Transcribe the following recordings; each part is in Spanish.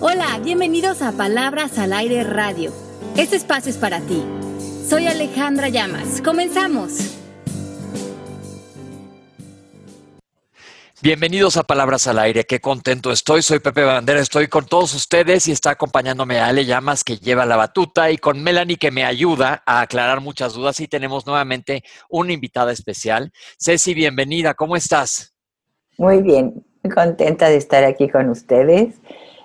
Hola, bienvenidos a Palabras al Aire Radio. Este espacio es para ti. Soy Alejandra Llamas. Comenzamos. Bienvenidos a Palabras al Aire, qué contento estoy. Soy Pepe Bandera, estoy con todos ustedes y está acompañándome Ale Llamas que lleva la batuta y con Melanie que me ayuda a aclarar muchas dudas y tenemos nuevamente una invitada especial. Ceci, bienvenida, ¿cómo estás? Muy bien, muy contenta de estar aquí con ustedes.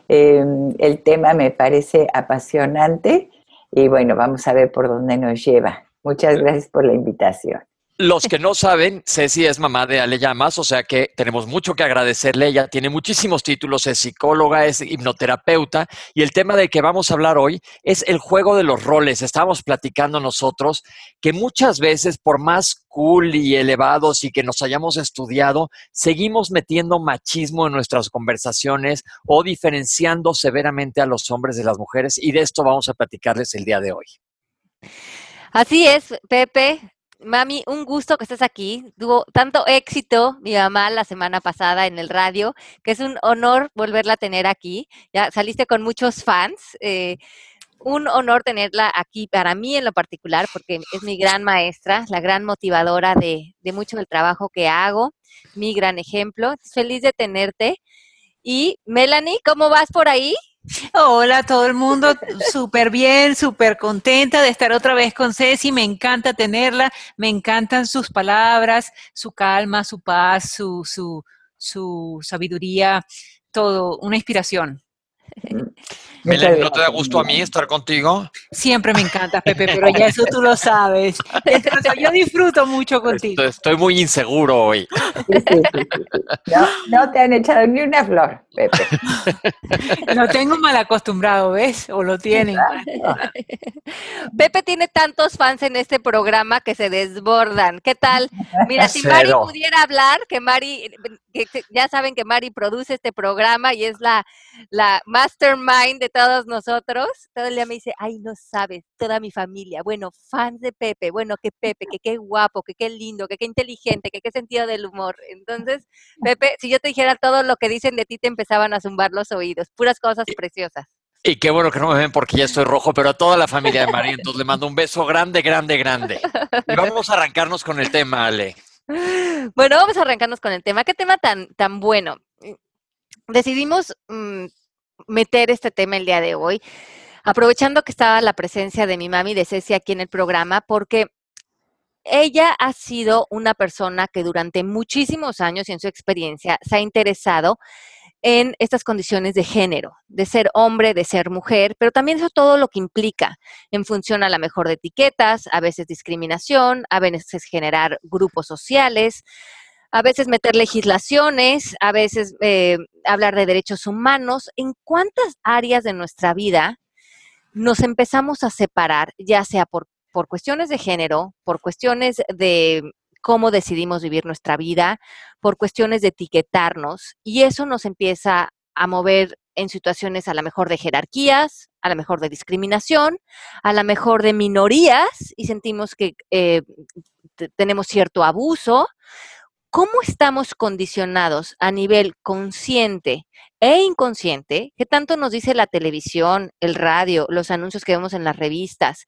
Em, el tema me parece apasionante y bueno, vamos a ver por dónde nos lleva. Muchas gracias por la invitación. Los que no saben, Ceci es mamá de Ale Llamas, o sea que tenemos mucho que agradecerle. Ella tiene muchísimos títulos, es psicóloga, es hipnoterapeuta y el tema del que vamos a hablar hoy es el juego de los roles. Estábamos platicando nosotros que muchas veces, por más cool y elevados y que nos hayamos estudiado, seguimos metiendo machismo en nuestras conversaciones o diferenciando severamente a los hombres de las mujeres y de esto vamos a platicarles el día de hoy. Así es, Pepe. Mami, un gusto que estés aquí. Tuvo tanto éxito mi mamá la semana pasada en el radio, que es un honor volverla a tener aquí. Ya saliste con muchos fans. Eh, un honor tenerla aquí para mí en lo particular, porque es mi gran maestra, la gran motivadora de, de mucho del trabajo que hago, mi gran ejemplo. Feliz de tenerte. Y Melanie, ¿cómo vas por ahí? Hola todo el mundo, súper bien, súper contenta de estar otra vez con Ceci, me encanta tenerla, me encantan sus palabras, su calma, su paz, su, su, su sabiduría, todo, una inspiración. ¿No te da gusto a mí estar contigo? Siempre me encanta, Pepe, pero ya eso tú lo sabes. yo disfruto mucho contigo. Estoy, muy inseguro hoy. no, te han echado ni una flor, Pepe. Lo tengo mal acostumbrado, ¿ves? O lo tienen. Pepe tiene tantos fans en este programa que se desbordan. ¿Qué tal? Mira, si Mari pudiera hablar, que Mari, que ya saben que Mari produce este programa y es la, la mastermind de todos nosotros, todo el día me dice, ay, no sabes, toda mi familia, bueno, fans de Pepe, bueno, que Pepe, que qué guapo, que qué lindo, que qué inteligente, que qué sentido del humor. Entonces, Pepe, si yo te dijera todo lo que dicen de ti, te empezaban a zumbar los oídos, puras cosas preciosas. Y qué bueno que no me ven porque ya estoy rojo, pero a toda la familia de María, entonces le mando un beso grande, grande, grande. Y vamos a arrancarnos con el tema, Ale. Bueno, vamos a arrancarnos con el tema. ¿Qué tema tan, tan bueno? Decidimos mm, meter este tema el día de hoy, aprovechando que estaba la presencia de mi mami de Ceci aquí en el programa, porque ella ha sido una persona que durante muchísimos años y en su experiencia se ha interesado en estas condiciones de género, de ser hombre, de ser mujer, pero también eso todo lo que implica en función a la mejor de etiquetas, a veces discriminación, a veces generar grupos sociales, a veces meter legislaciones, a veces eh, hablar de derechos humanos. ¿En cuántas áreas de nuestra vida nos empezamos a separar, ya sea por, por cuestiones de género, por cuestiones de cómo decidimos vivir nuestra vida, por cuestiones de etiquetarnos, y eso nos empieza a mover en situaciones a lo mejor de jerarquías, a lo mejor de discriminación, a lo mejor de minorías y sentimos que eh, tenemos cierto abuso cómo estamos condicionados a nivel consciente e inconsciente, qué tanto nos dice la televisión, el radio, los anuncios que vemos en las revistas,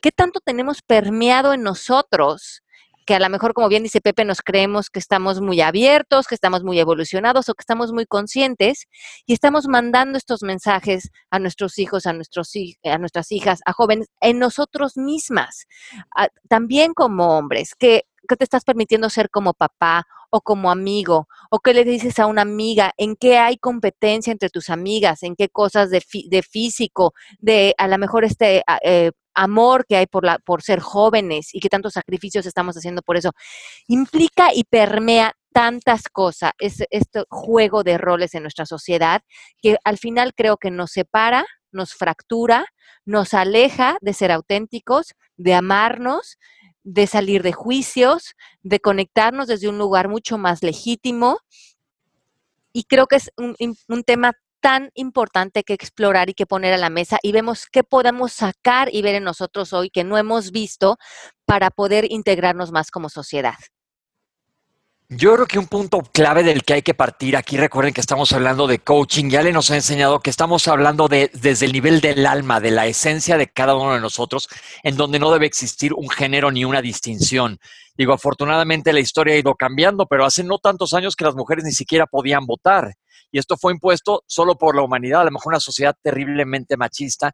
qué tanto tenemos permeado en nosotros, que a lo mejor, como bien dice Pepe, nos creemos que estamos muy abiertos, que estamos muy evolucionados o que estamos muy conscientes y estamos mandando estos mensajes a nuestros hijos, a, nuestras hijas, a jóvenes, en nosotros mismas, también como hombres, que ¿Qué te estás permitiendo ser como papá o como amigo? ¿O qué le dices a una amiga? ¿En qué hay competencia entre tus amigas? ¿En qué cosas de, de físico? De a lo mejor este eh, amor que hay por, la, por ser jóvenes y qué tantos sacrificios estamos haciendo por eso. Implica y permea tantas cosas, es, este juego de roles en nuestra sociedad, que al final creo que nos separa, nos fractura, nos aleja de ser auténticos, de amarnos de salir de juicios, de conectarnos desde un lugar mucho más legítimo. Y creo que es un, tema tan importante que explorar y que poner a la mesa y vemos qué podemos sacar y ver en nosotros hoy que no hemos visto para poder integrarnos más como sociedad. Yo creo que un punto clave del que hay que partir, aquí recuerden que estamos hablando de coaching, ya le nos ha enseñado que estamos hablando de desde el nivel del alma, de la esencia de cada uno de nosotros, en donde no debe existir un género ni una distinción. Digo, afortunadamente la historia ha ido cambiando, pero hace no tantos años que las mujeres ni siquiera podían votar. Y esto fue impuesto solo por la humanidad, a lo mejor una sociedad terriblemente machista,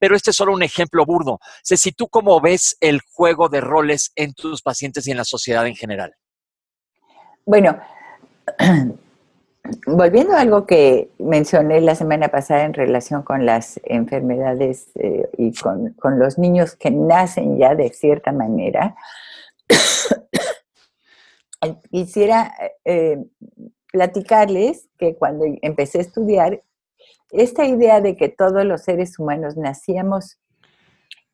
pero este es solo un ejemplo burdo. si ¿tú cómo ves el juego de roles en tus pacientes y en la sociedad en general? Bueno, volviendo a algo que mencioné la semana pasada en relación con las enfermedades eh, y con, los niños que nacen ya de cierta manera, quisiera eh, platicarles que cuando empecé a estudiar, esta idea de que todos los seres humanos nacíamos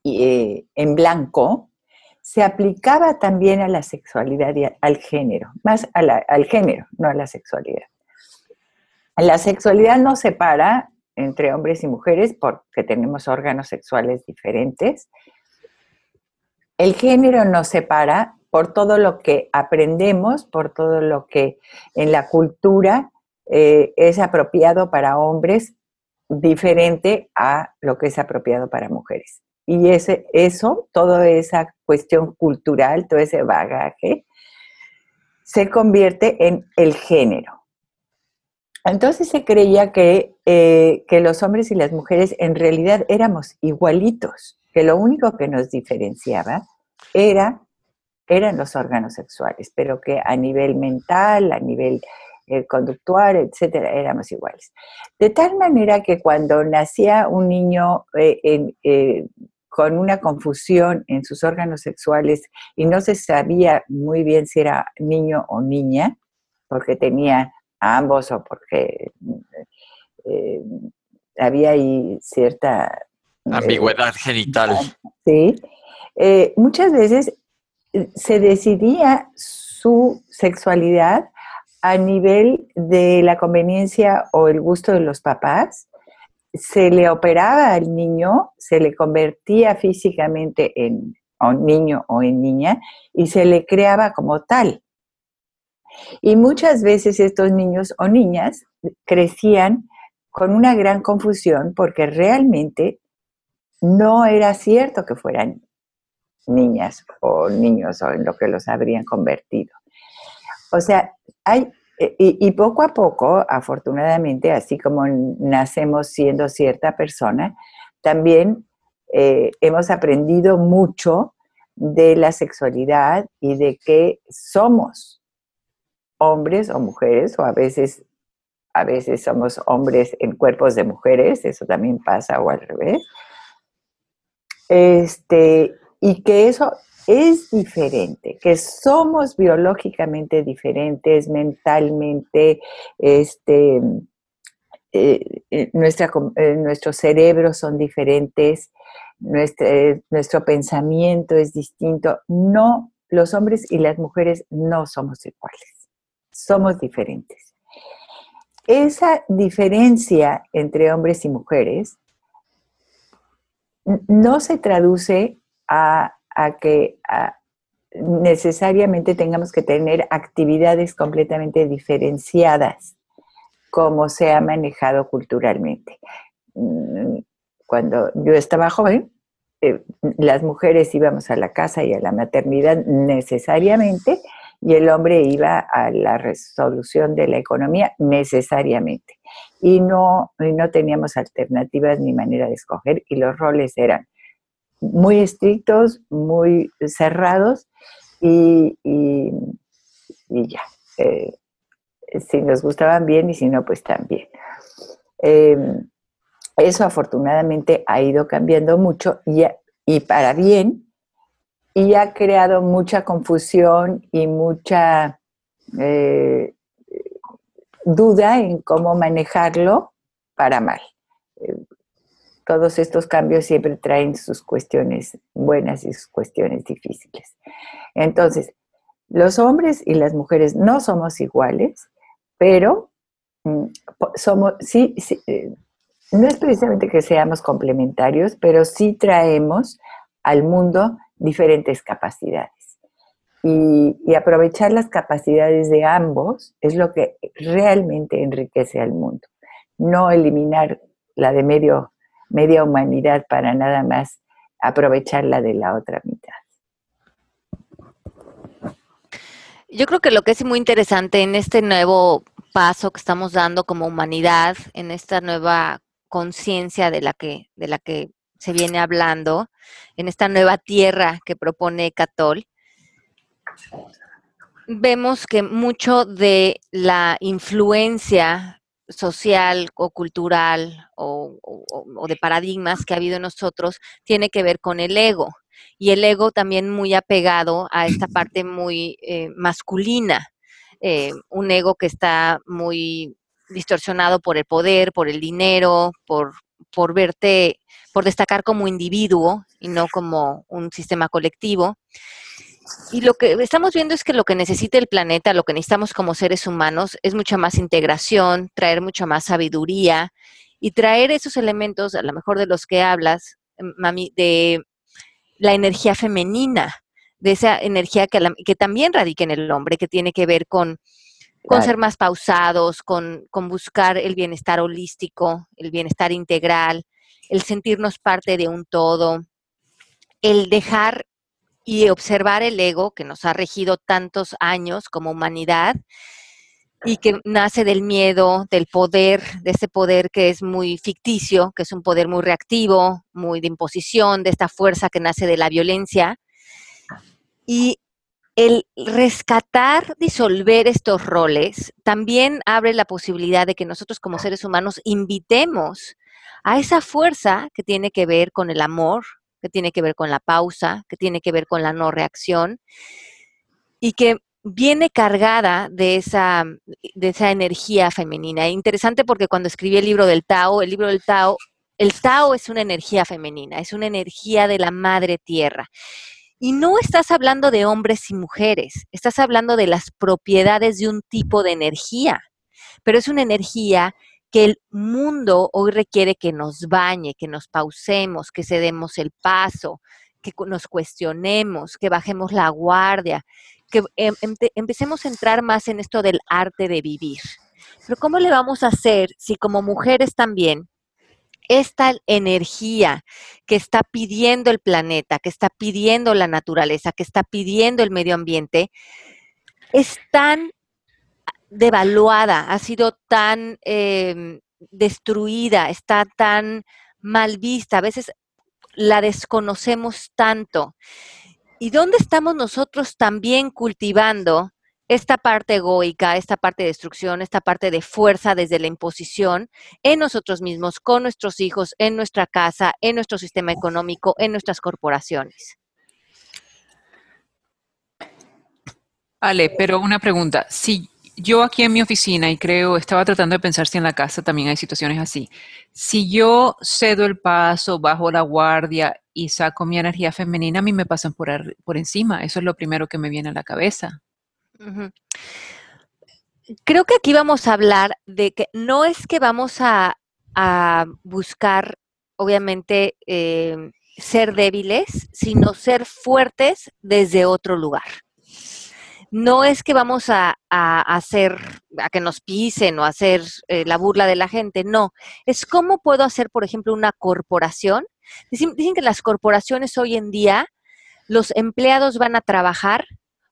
eh, en blanco, se aplicaba también a la sexualidad y al género, más al género, no a la sexualidad. La sexualidad no separa entre hombres y mujeres porque tenemos órganos sexuales diferentes. El género nos separa por todo lo que aprendemos, por todo lo que en la cultura eh, es apropiado para hombres, diferente a lo que es apropiado para mujeres. Y ese, eso, toda esa cuestión cultural, todo ese bagaje, se convierte en el género. Entonces se creía que, eh, que los hombres y las mujeres en realidad éramos igualitos, que lo único que nos diferenciaba era, eran los órganos sexuales, pero que a nivel mental, a nivel eh, conductual, etcétera, éramos iguales. De tal manera que cuando nacía un niño eh, con una confusión en sus órganos sexuales y no se sabía muy bien si era niño o niña, porque tenía ambos o porque eh, había ahí cierta... Eh, Ambigüedad genital. Sí. Eh, muchas veces se decidía su sexualidad a nivel de la conveniencia o el gusto de los papás se le operaba al niño, se le convertía físicamente en niño o en niña y se le creaba como tal. Y muchas veces estos niños o niñas crecían con una gran confusión porque realmente no era cierto que fueran niñas o niños o en lo que los habrían convertido. O sea, hay eh, y, poco a poco, afortunadamente, así como nacemos siendo cierta persona, también eh, hemos aprendido mucho de la sexualidad y de que somos hombres o mujeres, o a veces, a veces somos hombres en cuerpos de mujeres, eso también pasa, o al revés. Este, y que eso es diferente, que somos biológicamente diferentes, mentalmente, este, eh, eh, nuestra, eh, nuestros cerebros son diferentes, nuestro pensamiento es distinto. No, los hombres y las mujeres no somos iguales, somos diferentes. Esa diferencia entre hombres y mujeres no se traduce a a que necesariamente tengamos que tener actividades completamente diferenciadas como se ha manejado culturalmente. Mm, cuando yo estaba joven, eh, las mujeres íbamos a la casa y a la maternidad necesariamente y el hombre iba a la resolución de la economía necesariamente. Y no, y no teníamos alternativas ni manera de escoger y los roles eran muy estrictos, muy cerrados y, ya. Eh, si nos gustaban bien y si no, pues también. Em, eso afortunadamente ha ido cambiando mucho y, y para bien y ha creado mucha confusión y mucha eh, duda en cómo manejarlo para mal. Todos estos cambios siempre traen sus cuestiones buenas y sus cuestiones difíciles. Entonces, los hombres y las mujeres no somos iguales, pero mm, somos, sí, eh, no es precisamente que seamos complementarios, pero sí traemos al mundo diferentes capacidades. y, aprovechar las capacidades de ambos es lo que realmente enriquece al mundo. No eliminar la de medio, media humanidad para nada más aprovechar la de la otra mitad. Yo creo que lo que es muy interesante en este nuevo paso que estamos dando como humanidad, en esta nueva conciencia de la que de la que se viene hablando, en esta nueva tierra que propone Catol, vemos que mucho de la influencia social o cultural o, de paradigmas que ha habido en nosotros tiene que ver con el ego. Y el ego también muy apegado a esta parte muy eh, masculina, eh, un ego que está muy distorsionado por el poder, por el dinero, por, por verte, por destacar como individuo y no como un sistema colectivo. Y lo que estamos viendo es que lo que necesita el planeta, lo que necesitamos como seres humanos, es mucha más integración, traer mucha más sabiduría y traer esos elementos, a lo mejor de los que hablas, em, mami, de la energía femenina, de esa energía que, que también radica en el hombre, que tiene que ver con, con ser más pausados, con, con buscar el bienestar holístico, el bienestar integral, el sentirnos parte de un todo, el dejar y observar el ego que nos ha regido tantos años como humanidad y que nace del miedo, del poder, de ese poder que es muy ficticio, que es un poder muy reactivo, muy de imposición, de esta fuerza que nace de la violencia. Y el rescatar, disolver estos roles, también abre la posibilidad de que nosotros como seres humanos invitemos a esa fuerza que tiene que ver con el amor, que tiene que ver con la pausa, que tiene que ver con la no reacción y que viene cargada de esa, de esa energía femenina. Interesante porque cuando escribí el libro del Tao, el libro del Tao, el Tao es una energía femenina, es una energía de la madre tierra. Y no estás hablando de hombres y mujeres, estás hablando de las propiedades de un tipo de energía, pero es una energía que el mundo hoy requiere que nos bañe, que nos pausemos, que cedemos el paso, que nos cuestionemos, que bajemos la guardia, que em, empecemos a entrar más en esto del arte de vivir. Pero ¿cómo le vamos a hacer si como mujeres también esta energía que está pidiendo el planeta, que está pidiendo la naturaleza, que está pidiendo el medio ambiente, es tan devaluada, ha sido tan em, destruida, está tan mal vista, a veces la desconocemos tanto. ¿Y dónde estamos nosotros también cultivando esta parte egoica, esta parte de destrucción, esta parte de fuerza desde la imposición en nosotros mismos, con nuestros hijos, en nuestra casa, en nuestro sistema económico, en nuestras corporaciones? Ale, pero una pregunta. Si yo aquí en mi oficina, y creo, estaba tratando de pensar si en la casa también hay situaciones así. Si yo cedo el paso, bajo la guardia y saco mi energía femenina, a mí me pasan por, por encima. Eso es lo primero que me viene a la cabeza. Creo que aquí vamos a hablar de que no es que vamos a, buscar, obviamente, eh, ser débiles, sino ser fuertes desde otro lugar no es que vamos a, hacer, a que nos pisen o hacer eh, la burla de la gente, no. Es cómo puedo hacer, por ejemplo, una corporación. Dicen, dicen que las corporaciones hoy en día, los empleados van a trabajar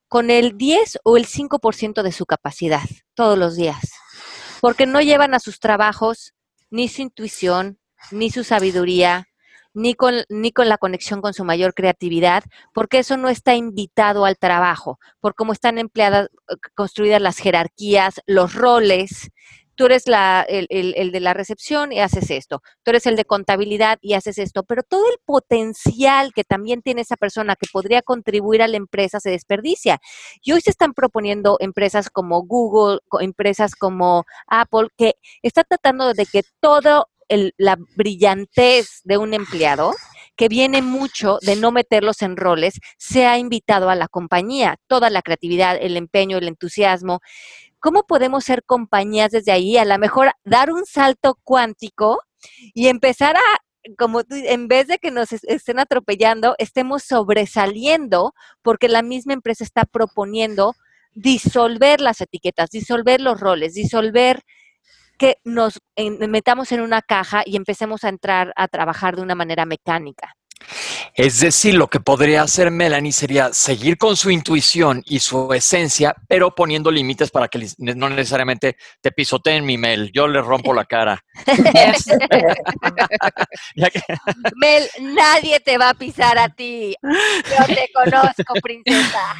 con el 10 o el 5% de su capacidad todos los días, porque no llevan a sus trabajos ni su intuición, ni su sabiduría, ni con, ni con la conexión con su mayor creatividad, porque eso no está invitado al trabajo, por cómo están empleadas, eh, construidas las jerarquías, los roles. Tú eres la, el, el, de la recepción y haces esto. Tú eres el de contabilidad y haces esto. Pero todo el potencial que también tiene esa persona que podría contribuir a la empresa se desperdicia. Y hoy se están proponiendo empresas como Google, empresas como Apple, que están tratando de que todo la brillantez de un empleado, que viene mucho de no meterlos en roles, se ha invitado a la compañía, toda la creatividad, el empeño, el entusiasmo. ¿Cómo podemos ser compañías desde ahí? A lo mejor dar un salto cuántico y empezar a como en vez de que nos estén atropellando, estemos sobresaliendo porque la misma empresa está proponiendo disolver las etiquetas, disolver los roles, disolver que nos metamos en una caja y empecemos a entrar a trabajar de una manera mecánica. Es decir, lo que podría hacer Melanie sería seguir con su intuición y su esencia, pero poniendo límites para que no necesariamente te pisoteen mi Mel. Yo le rompo la cara. Mel, nadie te va a pisar a ti. Yo te conozco, princesa.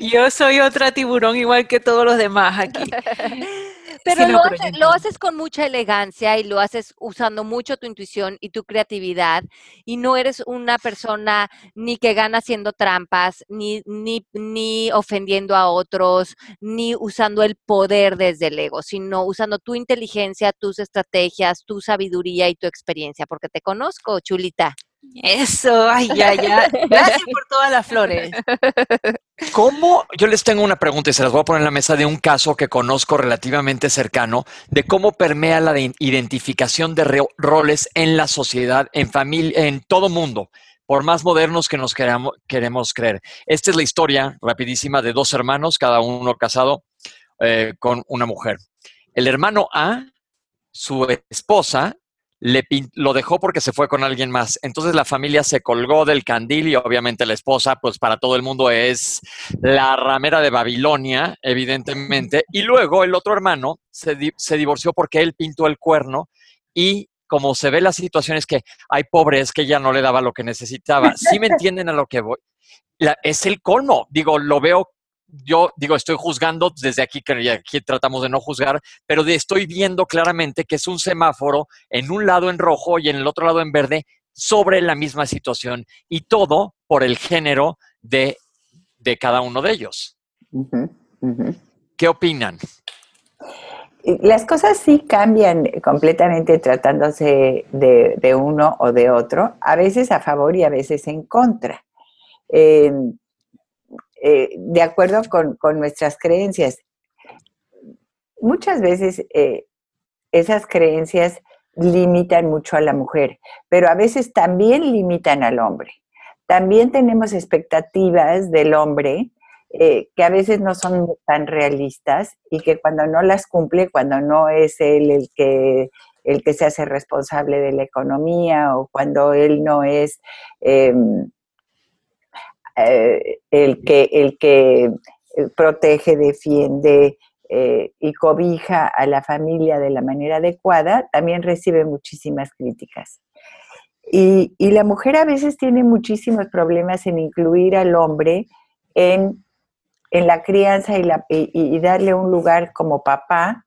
Yo soy otra tiburón igual que todos los demás aquí. Pero, lo, lo, haces con mucha elegancia y lo haces usando mucho tu intuición y tu creatividad y no eres una persona ni que gana haciendo trampas, ni, ni, ni ofendiendo a otros, ni usando el poder desde el ego, sino usando tu inteligencia, tus estrategias, tu sabiduría y tu experiencia, porque te conozco, chulita. Eso, ay, ya, ya. Gracias por todas las flores. ¿Cómo? Yo les tengo una pregunta y se las voy a poner en la mesa de un caso que conozco relativamente cercano de cómo permea la identificación de roles en la sociedad, en familia, en todo mundo, por más modernos que nos queramos, queremos creer. Esta es la historia rapidísima de dos hermanos, cada uno casado eh, con una mujer. El hermano A, su esposa, le lo dejó porque se fue con alguien más. Entonces la familia se colgó del candil y obviamente la esposa, pues para todo el mundo es la ramera de Babilonia, evidentemente. Y luego el otro hermano se, se divorció porque él pintó el cuerno y como se ve la situación es que hay pobres que ella no le daba lo que necesitaba. ¿Sí me entienden a lo que voy? es el colmo. Digo, lo veo yo digo, estoy juzgando desde aquí, que aquí tratamos de no juzgar, pero estoy viendo claramente que es un semáforo en un lado en rojo y en el otro lado en verde sobre la misma situación y todo por el género de, cada uno de ellos. ¿Qué opinan? Las cosas sí cambian completamente tratándose de, uno o de otro, a veces a favor y a veces en contra. Eh, eh, de acuerdo con, nuestras creencias. Muchas veces eh, esas creencias limitan mucho a la mujer, pero a veces también limitan al hombre. También tenemos expectativas del hombre eh, que a veces no son tan realistas y que cuando no las cumple, cuando no es él el que, el que se hace responsable de la economía o cuando él no es em, eh, el que, el que eh, protege, defiende eh, y cobija a la familia de la manera adecuada, también recibe muchísimas críticas. Y, la mujer a veces tiene muchísimos problemas en incluir al hombre en, la crianza y, y, darle un lugar como papá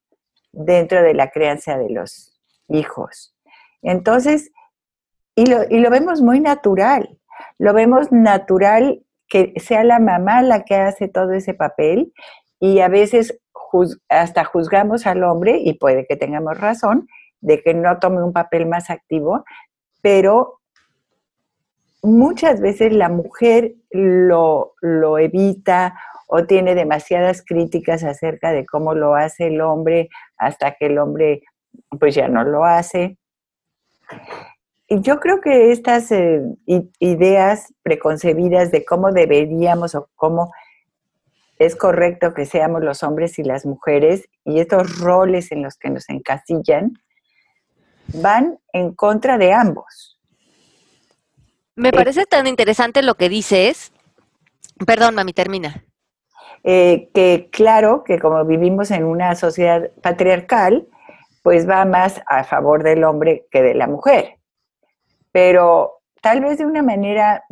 dentro de la crianza de los hijos. Entonces, y lo, y lo vemos muy natural lo vemos natural que sea la mamá la que hace todo ese papel y a veces hasta juzgamos al hombre, y puede que tengamos razón, de que no tome un papel más activo, pero muchas veces la mujer lo, lo evita o tiene demasiadas críticas acerca de cómo lo hace el hombre hasta que el hombre pues ya no lo hace yo creo que estas eh, ideas preconcebidas de cómo deberíamos o cómo es correcto que seamos los hombres y las mujeres y estos roles en los que nos encasillan van en contra de ambos. Me eh, parece tan interesante lo que dices. Perdón, mami, termina. Eh, que claro que como vivimos en una sociedad patriarcal, pues va más a favor del hombre que de la mujer pero tal vez de una manera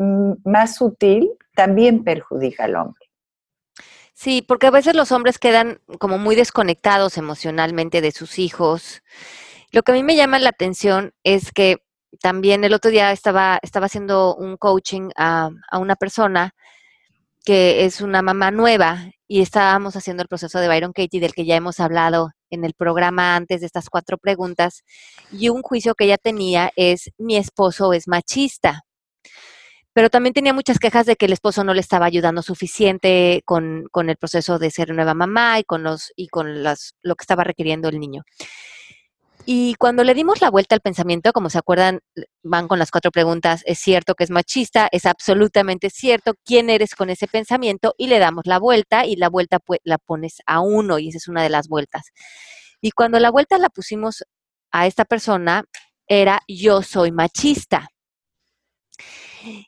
más sutil también perjudica al hombre. Sí, porque a veces los hombres quedan como muy desconectados emocionalmente de sus hijos. Lo que a mí me llama la atención es que también el otro día estaba, estaba haciendo un coaching a, a una persona que es una mamá nueva y estábamos haciendo el proceso de Byron Katie del que ya hemos hablado en el programa antes de estas cuatro preguntas, y un juicio que ella tenía es, mi esposo es machista. Pero también tenía muchas quejas de que el esposo no le estaba ayudando suficiente con, el proceso de ser nueva mamá y con, los, y con las, lo que estaba requiriendo el niño. Y cuando le dimos la vuelta al pensamiento, como se acuerdan, van con las cuatro preguntas, es cierto que es machista, es absolutamente cierto, quién eres con ese pensamiento y le damos la vuelta y la vuelta la pones a uno y esa es una de las vueltas. Y cuando la vuelta la pusimos a esta persona, era yo soy machista.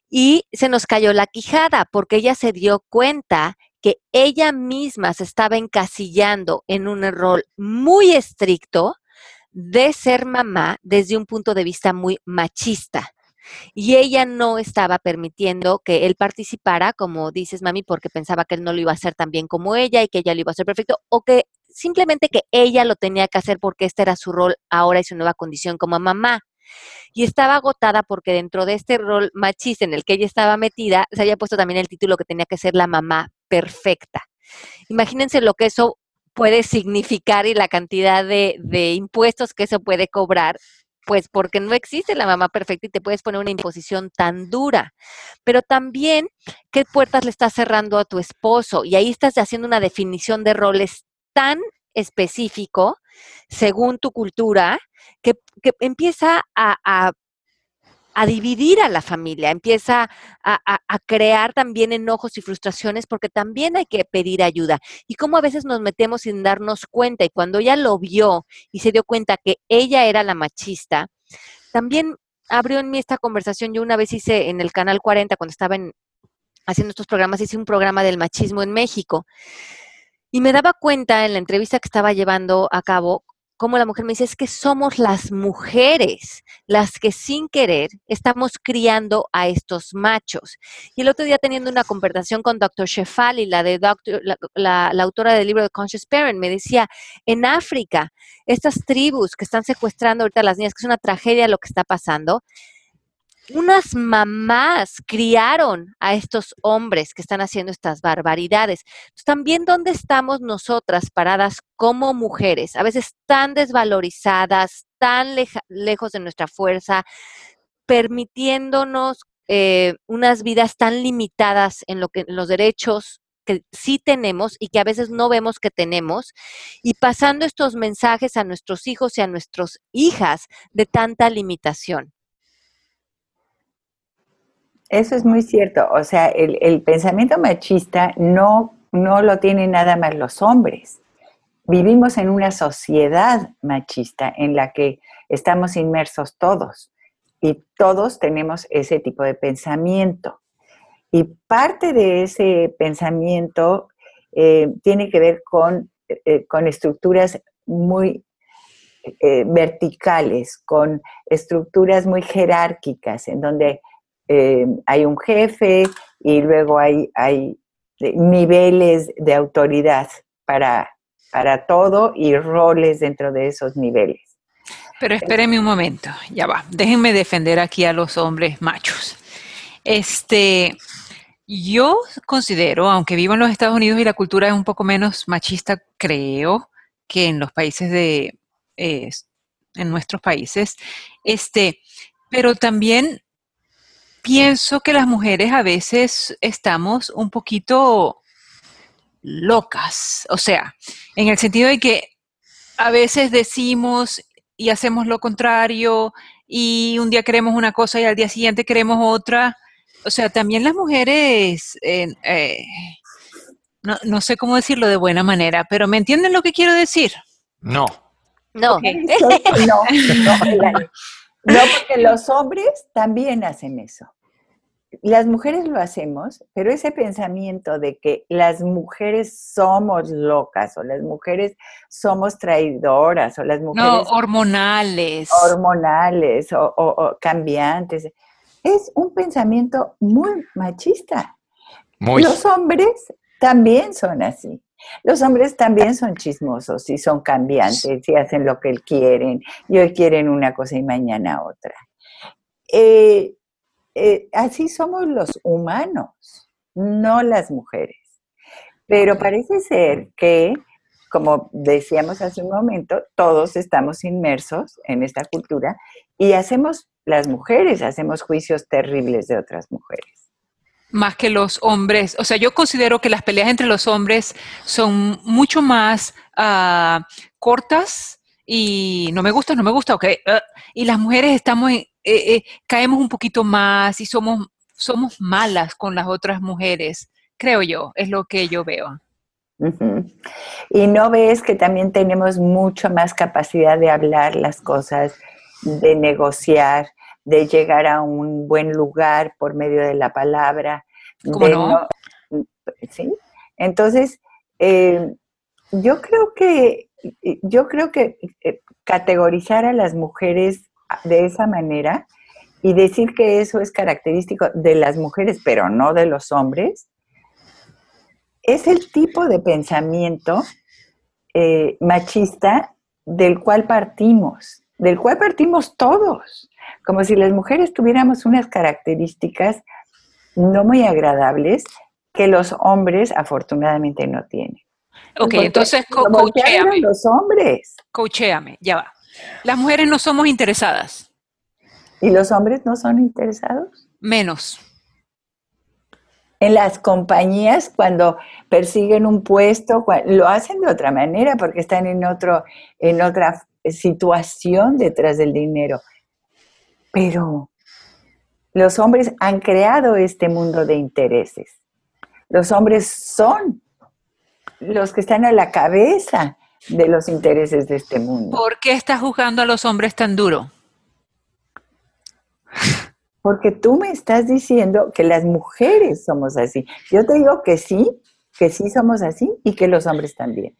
Y se nos cayó la quijada porque ella se dio cuenta que ella misma se estaba encasillando en un rol muy estricto de ser mamá desde un punto de vista muy machista. Y ella no estaba permitiendo que él participara, como dices, mami, porque pensaba que él no lo iba a hacer tan bien como ella y que ella lo iba a hacer perfecto, o que simplemente que ella lo tenía que hacer porque este era su rol ahora y su nueva condición como mamá. Y estaba agotada porque dentro de este rol machista en el que ella estaba metida, se había puesto también el título que tenía que ser la mamá perfecta. Imagínense lo que eso puede significar y la cantidad de, impuestos que eso puede cobrar pues porque no existe la mamá perfecta y te puedes poner una imposición tan dura. Pero también, ¿qué puertas le estás cerrando a tu esposo? Y ahí estás haciendo una definición de roles tan específico, según tu cultura, que, empieza a, a dividir a la familia, empieza a, crear también enojos y frustraciones porque también hay que pedir ayuda. Y como a veces nos metemos sin darnos cuenta y cuando ella lo vio y se dio cuenta que ella era la machista, también abrió en mí esta conversación. Yo una vez hice en el Canal 40, cuando estaba haciendo estos programas, hice un programa del machismo en México. Y me daba cuenta en la entrevista que estaba llevando a cabo como la mujer me dice, es que somos las mujeres las que sin querer estamos criando a estos machos. Y el otro día teniendo una conversación con Dr. Shefali, la, de doctor, la, autora del libro de Conscious Parent, me decía, en África, estas tribus que están secuestrando ahorita a las niñas, que es una tragedia lo que está pasando, unas mamás criaron a estos hombres que están haciendo estas barbaridades. también dónde estamos nosotras paradas como mujeres, a veces tan desvalorizadas, tan lejos de nuestra fuerza, permitiéndonos eh, unas vidas tan limitadas en, lo que, en los derechos que sí tenemos y que a veces no vemos que tenemos, y pasando estos mensajes a nuestros hijos y a nuestras hijas de tanta limitación. Eso es muy cierto. O sea, el, pensamiento machista no, no lo tienen nada más los hombres. Vivimos en una sociedad machista en la que estamos inmersos todos y todos tenemos ese tipo de pensamiento. Y parte de ese pensamiento eh, tiene que ver con, eh, con estructuras muy eh, verticales, con estructuras muy jerárquicas, en donde eh, hay un jefe y luego hay, niveles de autoridad para, para todo y roles dentro de esos niveles. Pero espérenme un momento, ya va. Déjenme defender aquí a los hombres machos. Este, yo considero, aunque vivo en los Estados Unidos y la cultura es un poco menos machista, creo que en los países de, eh, en nuestros países, este, pero también pienso que las mujeres a veces estamos un poquito locas, o sea, en el sentido de que a veces decimos y hacemos lo contrario y un día queremos una cosa y al día siguiente queremos otra. O sea, también las mujeres, eh, no, sé cómo decirlo de buena manera, pero ¿me entienden lo que quiero decir? No. No. no, no, no, porque los hombres también hacen eso. Las mujeres lo hacemos, pero ese pensamiento de que las mujeres somos locas o las mujeres somos traidoras o las mujeres... No, hormonales. Hormonales o, cambiantes. Es un pensamiento muy machista. Los hombres también son así. Los hombres también son chismosos y son cambiantes y hacen lo que quieren y hoy quieren una cosa y mañana otra. Eh, eh, así somos los humanos, no las mujeres. Pero parece ser que, como decíamos hace un momento, todos estamos inmersos en esta cultura y hacemos, las mujeres hacemos juicios terribles de otras mujeres más que los hombres. O sea, yo considero que las peleas entre los hombres son mucho más ah, cortas y no me gusta, no me gusta, ok. ah, y las mujeres estamos, en- eh, eh, caemos un poquito más y somos, somos malas con las otras mujeres, creo yo, es lo que yo veo. Y no ves que también tenemos mucho más capacidad de hablar las cosas, de negociar, de llegar a un buen lugar por medio de la palabra. ¿Cómo de no? ¿sí? Entonces, eh, yo creo que yo creo que eh, categorizar a las mujeres de esa manera y decir que eso es característico de las mujeres, pero no de los hombres, es el tipo de pensamiento eh, machista del cual partimos, del cual partimos todos, como si las mujeres tuviéramos unas características no muy agradables que los hombres afortunadamente no tienen. Ok, entonces co- coachéame, los hombres coachéame, ya va. Las mujeres no somos interesadas, y los hombres no son interesados. menos. En las compañías, cuando persiguen un puesto, lo hacen de otra manera porque están en, otro, en otra situación detrás del dinero. Pero los hombres han creado este mundo de intereses. Los hombres son los que están a la cabeza de los intereses de este mundo. ¿Por qué estás juzgando a los hombres tan duro? Porque tú me estás diciendo que las mujeres somos así. Yo te digo que sí, que sí somos así y que los hombres también.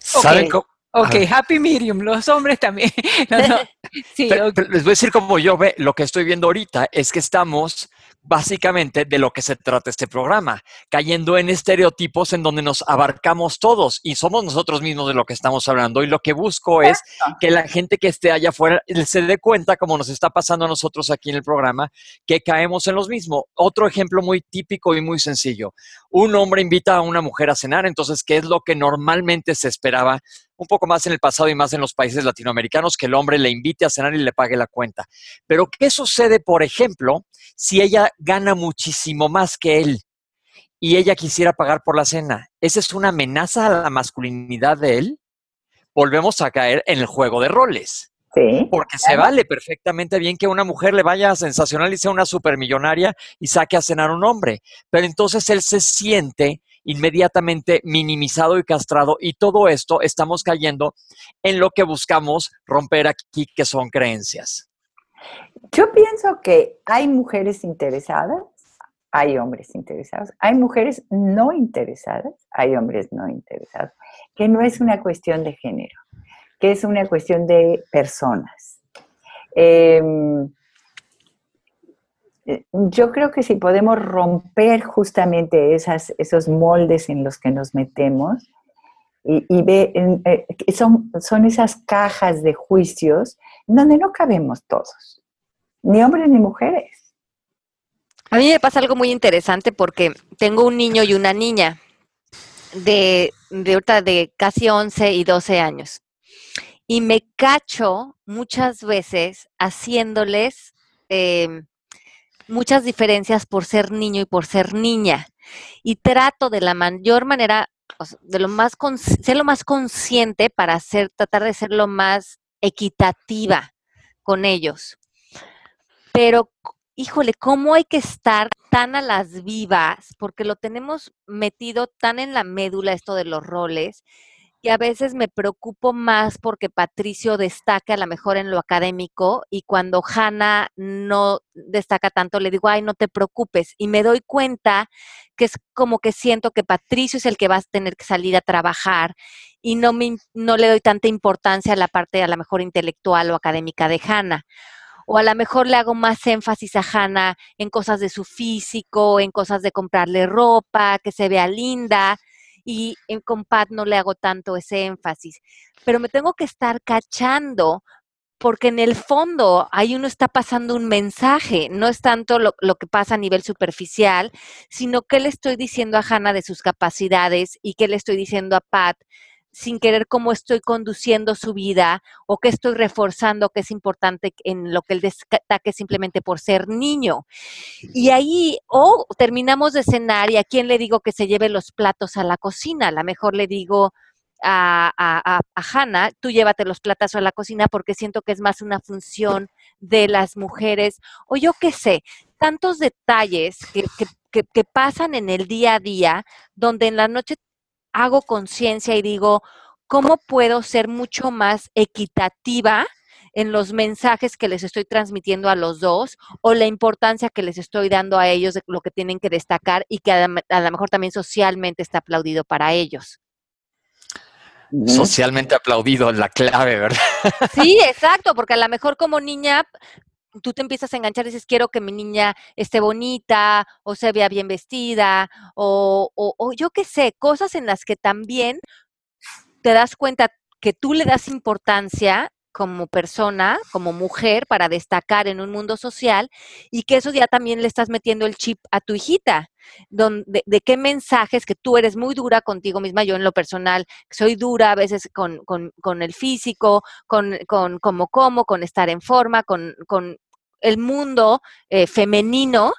¿Saben Ok. cómo? Ok, A ver. happy medium, los hombres también. No. Sí, les voy a decir como yo ve, lo que estoy viendo ahorita es que estamos básicamente de lo que se trata este programa, cayendo en estereotipos en donde nos abarcamos todos y somos nosotros mismos de lo que estamos hablando y lo que busco es que la gente que esté allá afuera se dé cuenta, como nos está pasando a nosotros aquí en el programa, que caemos en los mismos. Otro ejemplo muy típico y muy sencillo. Un hombre invita a una mujer a cenar, entonces, ¿qué es lo que normalmente se esperaba? Un poco más en el pasado y más en los países latinoamericanos, que el hombre le invite a cenar y le pague la cuenta. Pero, ¿qué sucede, por ejemplo, si ella gana muchísimo más que él y ella quisiera pagar por la cena? ¿Esa es una amenaza a la masculinidad de él? Volvemos a caer en el juego de roles. Sí. Porque se vale perfectamente bien que una mujer le vaya a sensacional y sea una supermillonaria y saque a cenar a un hombre. Pero entonces él se siente inmediatamente minimizado y castrado y todo esto estamos cayendo en lo que buscamos romper aquí, que son creencias. Yo pienso que hay mujeres interesadas, hay hombres interesados, hay mujeres no interesadas, hay hombres no interesados, que no es una cuestión de género, que es una cuestión de personas. Em, yo creo que si podemos romper justamente esos moldes en los que nos metemos, y, y ve, eh, son, son esas cajas de juicios donde no cabemos todos, ni hombres ni mujeres. A mí me pasa algo muy interesante porque tengo un niño y una niña de, de de casi 11 y 12 años. Y me cacho muchas veces haciéndoles eh, muchas diferencias por ser niño y por ser niña. Y trato de la mayor manera, de lo más ser lo más consciente para hacer, tratar de ser lo más equitativa con ellos. Pero híjole, ¿cómo hay que estar tan a las vivas? Porque lo tenemos metido tan en la médula esto de los roles, que a veces me preocupo más porque Patricio destaca a lo mejor en lo académico y cuando Hanna no destaca tanto, le digo, ay, no te preocupes. Y me doy cuenta que es como que siento que Patricio es el que va a tener que salir a trabajar y no, me, no le doy tanta importancia a la parte a lo mejor intelectual o académica de Hanna o a lo mejor le hago más énfasis a Hannah en cosas de su físico, en cosas de comprarle ropa, que se vea linda, y con Pat no le hago tanto ese énfasis. Pero me tengo que estar cachando porque en el fondo ahí uno está pasando un mensaje, no es tanto lo, lo que pasa a nivel superficial, sino qué le estoy diciendo a Hannah de sus capacidades y qué le estoy diciendo a Pat sin querer cómo estoy conduciendo su vida o qué estoy reforzando que es importante en lo que él destaque simplemente por ser niño. Y ahí, o terminamos de cenar y a quién le digo que se lleve los platos a la cocina. A lo mejor le digo, a, a, a, Hannah, tú llévate los platos a la cocina porque siento que es más una función de las mujeres, o yo qué sé, tantos detalles que, que, que pasan en el día a día, donde en la noche hago conciencia y digo, ¿cómo puedo ser mucho más equitativa? en los mensajes que les estoy transmitiendo a los dos o la importancia que les estoy dando a ellos de lo que tienen que destacar y que a, a lo mejor también socialmente está aplaudido para ellos. Socialmente aplaudido, la clave, ¿verdad? Sí, exacto, porque a lo mejor como niña tú te empiezas a enganchar y dices, quiero que mi niña esté bonita o se vea bien vestida o, o, o yo qué sé, cosas en las que también te das cuenta que tú le das importancia como persona, como mujer, para destacar en un mundo social y que eso ya también le estás metiendo el chip a tu hijita. Donde, de, qué mensajes que tú eres muy dura contigo misma, yo en lo personal soy dura a veces con, con, con el físico, con, con como como, con estar en forma, con, con el mundo eh, femenino,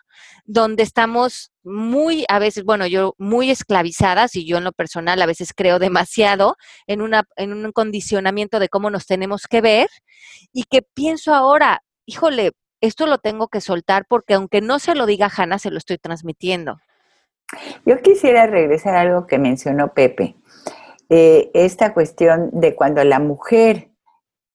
donde estamos muy, a veces, bueno, yo muy esclavizadas y yo en lo personal a veces creo demasiado en, una, en un condicionamiento de cómo nos tenemos que ver y que pienso ahora, híjole, esto lo tengo que soltar porque aunque no se lo diga Hanna, se lo estoy transmitiendo. Yo quisiera regresar a algo que mencionó Pepe, eh, esta cuestión de cuando la mujer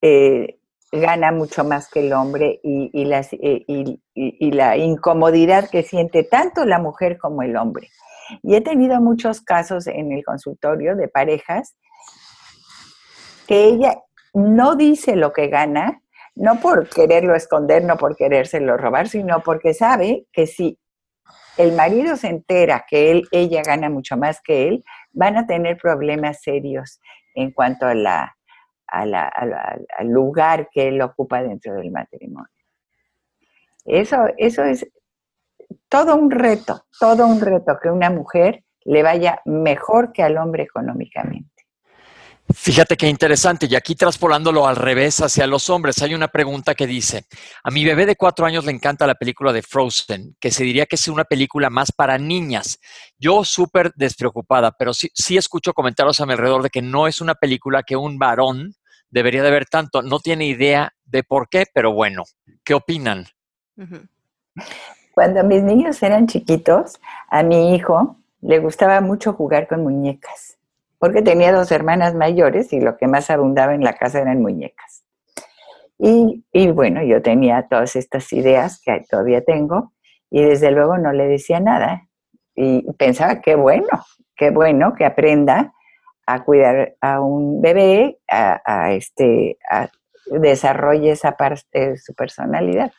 eh, gana mucho más que el hombre y, y, la incomodidad que siente tanto la mujer como el hombre. Y he tenido muchos casos en el consultorio de parejas que ella no dice lo que gana, no por quererlo esconder, no por querérselo robar, sino porque sabe que si el marido se entera que él, ella gana mucho más que él, van a tener problemas serios en cuanto a la, al lugar que él ocupa dentro del matrimonio. Eso, eso es todo un reto, todo un reto que una mujer le vaya mejor que al hombre económicamente. Fíjate qué interesante, y aquí traspolándolo al revés hacia los hombres, hay una pregunta que dice, a mi bebé de cuatro años le encanta la película de Frozen, que se diría que es una película más para niñas. Yo súper despreocupada, pero sí, sí escucho comentarios a mi alrededor de que no es una película que un varón debería de ver tanto. No tiene idea de por qué, pero bueno, ¿qué opinan? Cuando mis niños eran chiquitos, a mi hijo le gustaba mucho jugar con muñecas, porque tenía dos hermanas mayores y lo que más abundaba en la casa eran muñecas. Y, y bueno, yo tenía todas estas ideas que todavía tengo y desde luego no le decía nada. Y pensaba, qué bueno, qué bueno que aprenda a cuidar a un bebé, a, este, a desarrolle esa parte de su personalidad.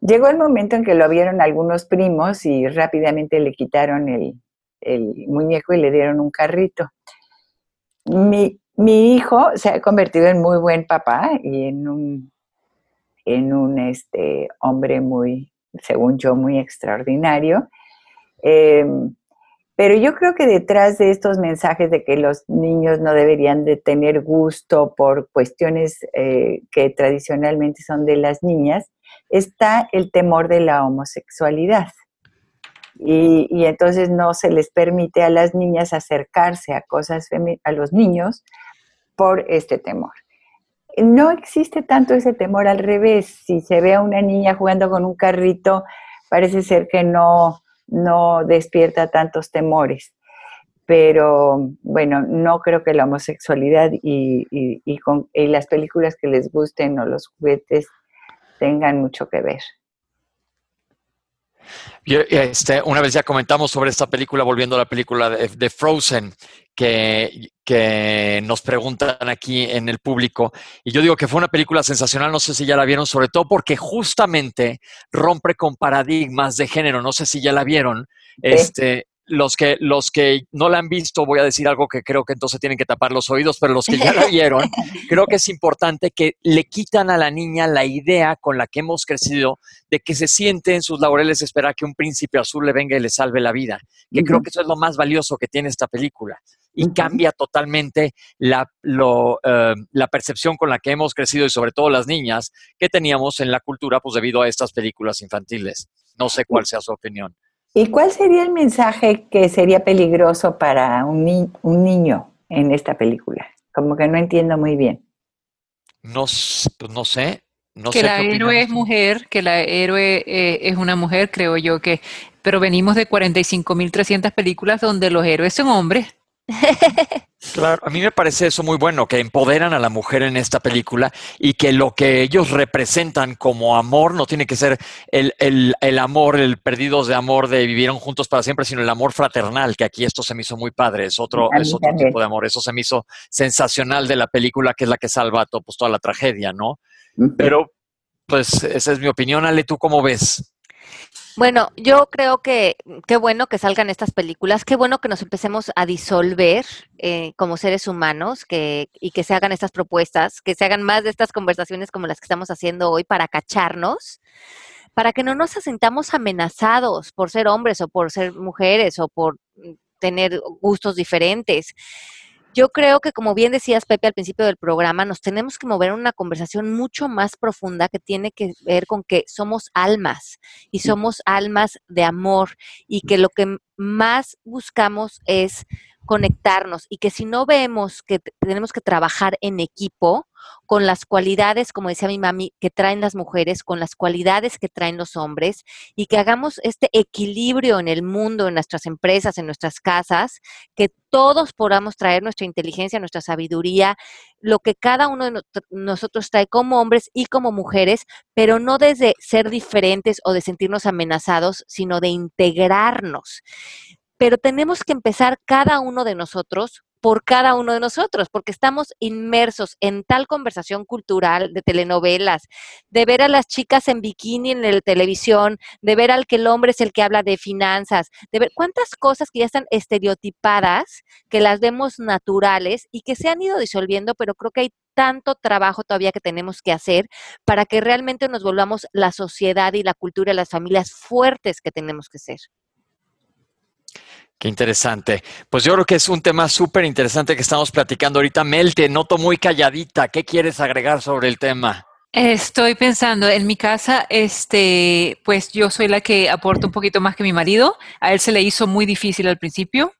Llegó el momento en que lo vieron algunos primos y rápidamente le quitaron el, el muñeco y le dieron un carrito. Mi, mi, hijo se ha convertido en muy buen papá y en un, en un este, hombre muy, según yo, muy extraordinario. Eh, pero yo creo que detrás de estos mensajes de que los niños no deberían de tener gusto por cuestiones eh, que tradicionalmente son de las niñas, está el temor de la homosexualidad. Y, y, entonces no se les permite a las niñas acercarse a cosas a los niños por este temor. No existe tanto ese temor al revés. Si se ve a una niña jugando con un carrito, parece ser que no, no despierta tantos temores. Pero bueno, no creo que la homosexualidad y, y, y, con, y las películas que les gusten o los juguetes tengan mucho que ver. Este, una vez ya comentamos sobre esta película, volviendo a la película de, de Frozen, que, que, nos preguntan aquí en el público. Y yo digo que fue una película sensacional, no sé si ya la vieron, sobre todo porque justamente rompe con paradigmas de género, no sé si ya la vieron. Este, los que, los que no la han visto, voy a decir algo que creo que entonces tienen que tapar los oídos, pero los que ya la vieron, creo que es importante que le quitan a la niña la idea con la que hemos crecido de que se siente en sus laureles esperar que un príncipe azul le venga y le salve la vida. Que uh -huh. creo que eso es lo más valioso que tiene esta película. Y uh -huh. cambia totalmente la, lo, uh, la percepción con la que hemos crecido y sobre todo las niñas que teníamos en la cultura, pues debido a estas películas infantiles. No sé cuál sea su opinión. ¿Y cuál sería el mensaje que sería peligroso para un, ni un niño en esta película? Como que no entiendo muy bien. No, pues no sé. No que sé la qué héroe es mujer, que la héroe eh, es una mujer, creo yo que, pero venimos de 45.300 películas donde los héroes son hombres. Claro, a mí me parece eso muy bueno, que empoderan a la mujer en esta película y que lo que ellos representan como amor no tiene que ser el, el, el amor, el perdidos de amor de vivieron juntos para siempre, sino el amor fraternal, que aquí esto se me hizo muy padre, es otro, es otro tipo de amor, eso se me hizo sensacional de la película, que es la que salva pues, toda la tragedia, ¿no? Pero, pues, esa es mi opinión, Ale, ¿tú cómo ves? Bueno, yo creo que qué bueno que salgan estas películas, qué bueno que nos empecemos a disolver eh, como seres humanos que, y que se hagan estas propuestas, que se hagan más de estas conversaciones como las que estamos haciendo hoy para cacharnos, para que no nos sintamos amenazados por ser hombres o por ser mujeres o por mm, tener gustos diferentes. Yo creo que, como bien decías, Pepe, al principio del programa, nos tenemos que mover en una conversación mucho más profunda que tiene que ver con que somos almas y somos almas de amor y que lo que más buscamos es conectarnos y que si no vemos que tenemos que trabajar en equipo con las cualidades, como decía mi mami, que traen las mujeres, con las cualidades que traen los hombres y que hagamos este equilibrio en el mundo, en nuestras empresas, en nuestras casas, que todos podamos traer nuestra inteligencia, nuestra sabiduría, lo que cada uno de no- nosotros trae como hombres y como mujeres, pero no desde ser diferentes o de sentirnos amenazados, sino de integrarnos. Pero tenemos que empezar cada uno de nosotros por cada uno de nosotros, porque estamos inmersos en tal conversación cultural de telenovelas, de ver a las chicas en bikini en la televisión, de ver al que el hombre es el que habla de finanzas, de ver cuántas cosas que ya están estereotipadas, que las vemos naturales y que se han ido disolviendo, pero creo que hay tanto trabajo todavía que tenemos que hacer para que realmente nos volvamos la sociedad y la cultura y las familias fuertes que tenemos que ser. Qué interesante. Pues yo creo que es un tema súper interesante que estamos platicando ahorita. Mel, te noto muy calladita. ¿Qué quieres agregar sobre el tema? Estoy pensando, en mi casa, este, pues yo soy la que aporta un poquito más que mi marido. A él se le hizo muy difícil al principio.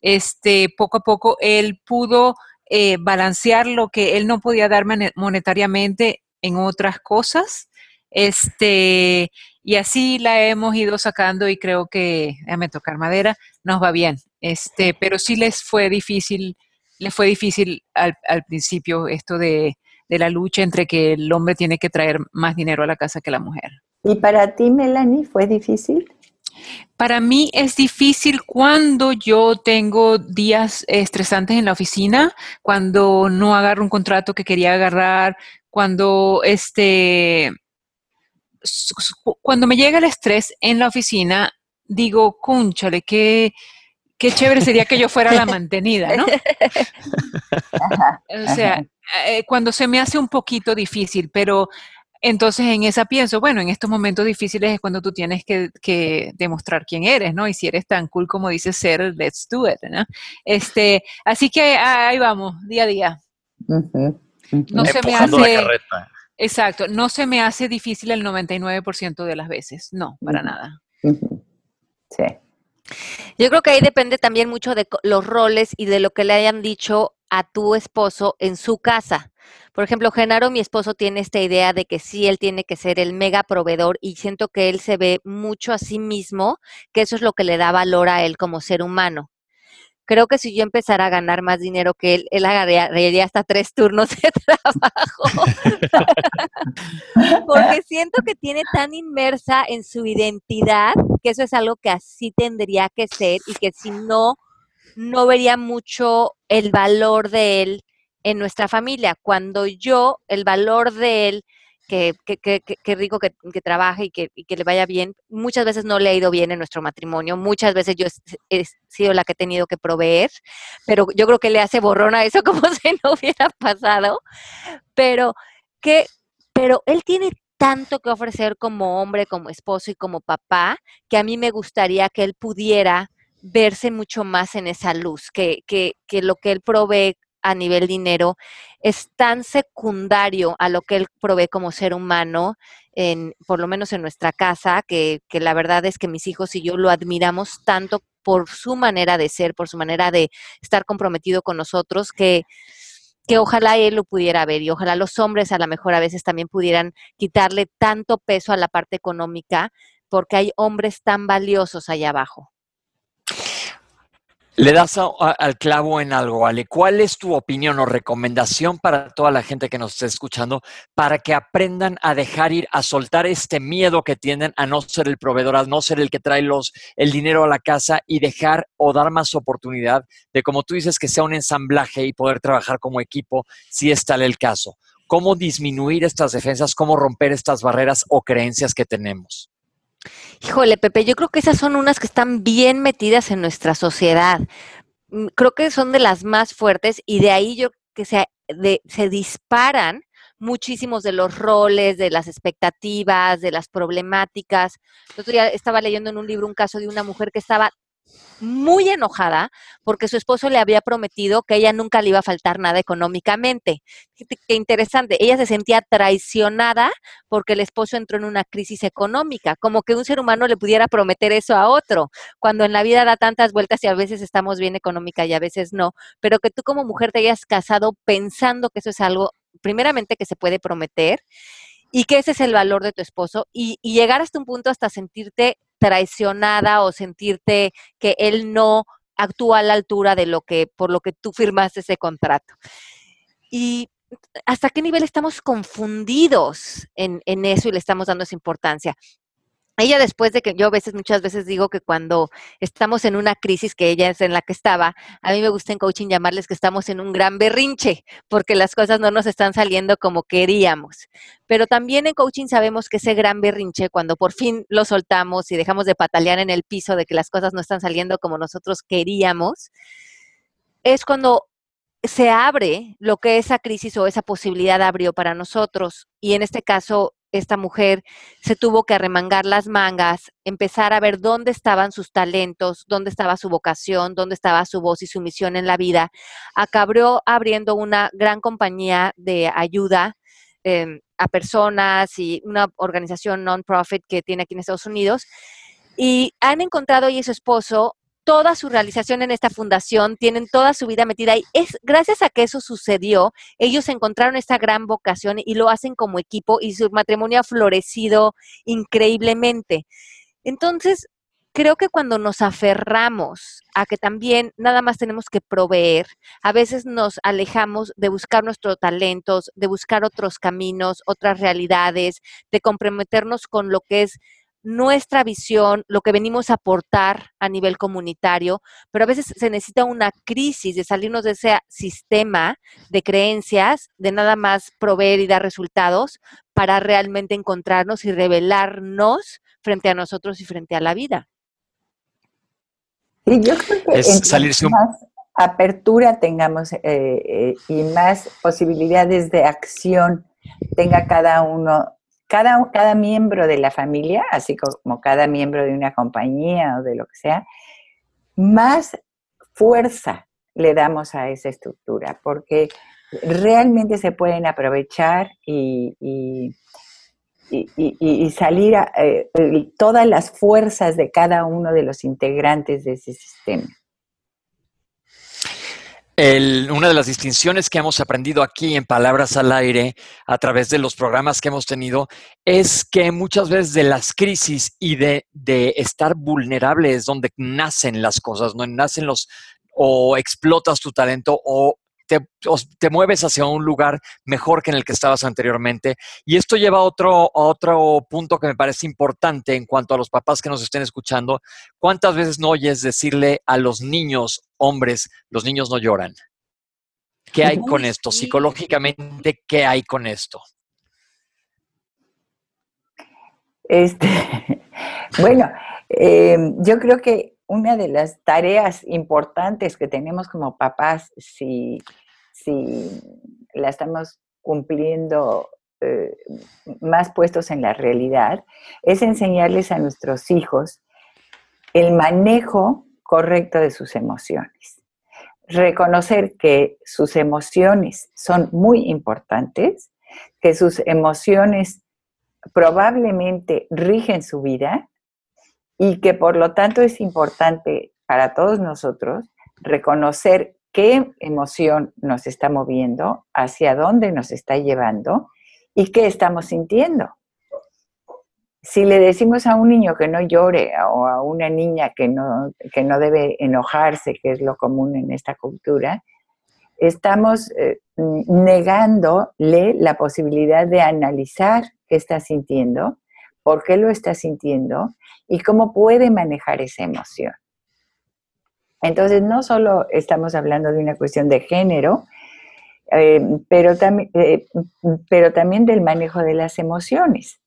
Este, poco a poco él pudo eh, balancear lo que él no podía dar mone- monetariamente en otras cosas. Este, y así la hemos ido sacando y creo que, déjame tocar madera, nos va bien. Este, pero sí les fue difícil, les fue difícil al, al principio esto de, de la lucha entre que el hombre tiene que traer más dinero a la casa que la mujer. ¿Y para ti, Melanie, fue difícil? Para mí es difícil cuando yo tengo días estresantes en la oficina, cuando no agarro un contrato que quería agarrar, cuando este cuando me llega el estrés en la oficina, digo, cúnchale, qué, qué chévere sería que yo fuera la mantenida, ¿no? Ajá, O sea, eh, cuando se me hace un poquito difícil, pero entonces en esa pienso, bueno, en estos momentos difíciles es cuando tú tienes que, que demostrar quién eres, ¿no? Y si eres tan cool como dices ser, let's do it, ¿no? Este, así que ah, ahí vamos, día a día. Ujú, ujú. No se me hace- la carreta. Exacto, no se me hace difícil el 99% de las veces, no, para nada. Sí. Yo creo que ahí depende también mucho de los roles y de lo que le hayan dicho a tu esposo en su casa. Por ejemplo, Genaro, mi esposo, tiene esta idea de que sí, él tiene que ser el mega proveedor y siento que él se ve mucho a sí mismo, que eso es lo que le da valor a él como ser humano. Creo que si yo empezara a ganar más dinero que él, él agarraría hasta tres turnos de trabajo. Porque siento que tiene tan inmersa en su identidad que eso es algo que así tendría que ser y que si no, no vería mucho el valor de él en nuestra familia. Cuando yo, el valor de él, que, que, que, que- rico que, trabaje y que, y que le vaya bien, muchas veces no le ha ido bien en nuestro matrimonio, muchas veces yo he, he sido la que he tenido que proveer, pero yo creo que le hace borrón a eso como si no hubiera pasado, pero que, pero él tiene tanto que ofrecer como hombre, como esposo y como papá, que a mí me gustaría que él pudiera verse mucho más en esa luz, que, que, que lo que él provee a nivel dinero es tan secundario a lo que él provee como ser humano, en, por lo menos en nuestra casa, que, que la verdad es que mis hijos y yo lo admiramos tanto por su manera de ser, por su manera de estar comprometido con nosotros, que, que ojalá él lo pudiera ver y ojalá los hombres a lo mejor a veces también pudieran quitarle tanto peso a la parte económica porque hay hombres tan valiosos allá abajo. Le das al clavo en algo, Ale. ¿Cuál es tu opinión o recomendación para toda la gente que nos está escuchando para que aprendan a dejar ir, a soltar este miedo que tienen a no ser el proveedor, a no ser el que trae los, el dinero a la casa y dejar o dar más oportunidad de, como tú dices, que sea un ensamblaje y poder trabajar como equipo si es tal el caso? ¿Cómo disminuir estas defensas? ¿Cómo romper estas barreras o creencias que tenemos? Híjole, Pepe, yo creo que esas son unas que están bien metidas en nuestra sociedad. Mm, creo que son de las más fuertes y de ahí yo que se, se disparan muchísimos de los roles, de las expectativas, de las problemáticas. Día estaba leyendo en un libro un caso de una mujer que estaba muy enojada porque su esposo le había prometido que ella nunca le iba a faltar nada económicamente. Qué interesante, ella se sentía traicionada porque el esposo entró en una crisis económica, como que un ser humano le pudiera prometer eso a otro, cuando en la vida da tantas vueltas y a veces estamos bien económica y a veces no, pero que tú como mujer te hayas casado pensando que eso es algo, primeramente, que se puede prometer y que ese es el valor de tu esposo y, y llegar hasta un punto hasta sentirte traicionada o sentirte que él no actúa a la altura de lo que, por lo que tú firmaste ese contrato. Y hasta qué nivel estamos confundidos en, eso y le estamos dando esa importancia ella después de que yo a veces, muchas veces digo que cuando estamos en una crisis, que ella es en la que estaba, a mí me gusta en coaching llamarles que estamos en un gran berrinche, porque las cosas no nos están saliendo como queríamos. Pero también en coaching sabemos que ese gran berrinche, cuando por fin lo soltamos y dejamos de patalear en el piso de que las cosas no están saliendo como nosotros queríamos, es cuando se abre lo que esa crisis o esa posibilidad abrió para nosotros. Y en este caso, esta mujer se tuvo que arremangar las mangas, empezar a ver dónde estaban sus talentos, dónde estaba su vocación, dónde estaba su voz y su misión en la vida. Acabó abriendo una gran compañía de ayuda em, a personas y una organización non-profit que tiene aquí en Estados Unidos. Y han encontrado y su esposo toda su realización en esta fundación, tienen toda su vida metida ahí. Es gracias a que eso sucedió, ellos encontraron esta gran vocación y lo hacen como equipo y su matrimonio ha florecido increíblemente. Entonces, creo que cuando nos aferramos a que también nada más tenemos que proveer, a veces nos alejamos de buscar nuestros talentos, de buscar otros caminos, otras realidades, de comprometernos con lo que es nuestra visión, lo que venimos a aportar a nivel comunitario, pero a veces se necesita una crisis de salirnos de ese sistema de creencias, de nada más proveer y dar resultados, para realmente encontrarnos y revelarnos frente a nosotros y frente a la vida. Y yo creo que es salirse más apertura tengamos eh, eh, y más posibilidades de acción tenga cada uno cada, cada miembro de la familia, así como cada miembro de una compañía o de lo que sea, más fuerza le damos a esa estructura, porque realmente se pueden aprovechar y, y, salir a, eh, todas las fuerzas de cada uno de los integrantes de ese sistema una de las distinciones que hemos aprendido aquí en Palabras al Aire a través de los programas que hemos tenido es que muchas veces de las crisis y de, de estar vulnerable es donde nacen las cosas, no nacen los o explotas tu talento o te, mueves hacia un lugar mejor que en el que estabas anteriormente. Y esto lleva a otro, otro punto que me parece importante en cuanto a los papás que nos estén escuchando. ¿Cuántas veces no oyes decirle a los niños, hombres, los niños no lloran? ¿Qué hay con esto? Psicológicamente, ¿qué hay con esto? Este, bueno, eh, yo creo que una de las tareas importantes que tenemos como papás, si, si la estamos cumpliendo eh, más puestos en la realidad, es enseñarles a nuestros hijos el manejo correcto de sus emociones. Reconocer que sus emociones son muy importantes, que sus emociones probablemente rigen su vida y que por lo tanto es importante para todos nosotros reconocer qué emoción nos está moviendo, hacia dónde nos está llevando y qué estamos sintiendo. Si le decimos a un niño que no llore o a una niña que no, que no debe enojarse, que es lo común en esta cultura, estamos eh, negándole la posibilidad de analizar qué está sintiendo, por qué lo está sintiendo y cómo puede manejar esa emoción. Entonces, no solo estamos hablando de una cuestión de género, eh, pero, eh, pero también del manejo de las emociones.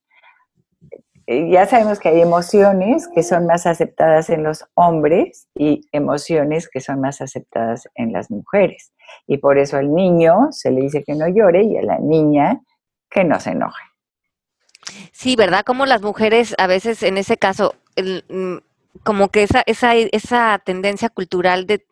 Eh, ya sabemos que hay emociones que son más aceptadas en los hombres y emociones que son más aceptadas en las mujeres. Y por eso al niño se le dice que no llore y a la niña que no se enoje. Sí, ¿verdad? Como las mujeres a veces en ese caso mm, como que esa, esa, esa tendencia cultural de,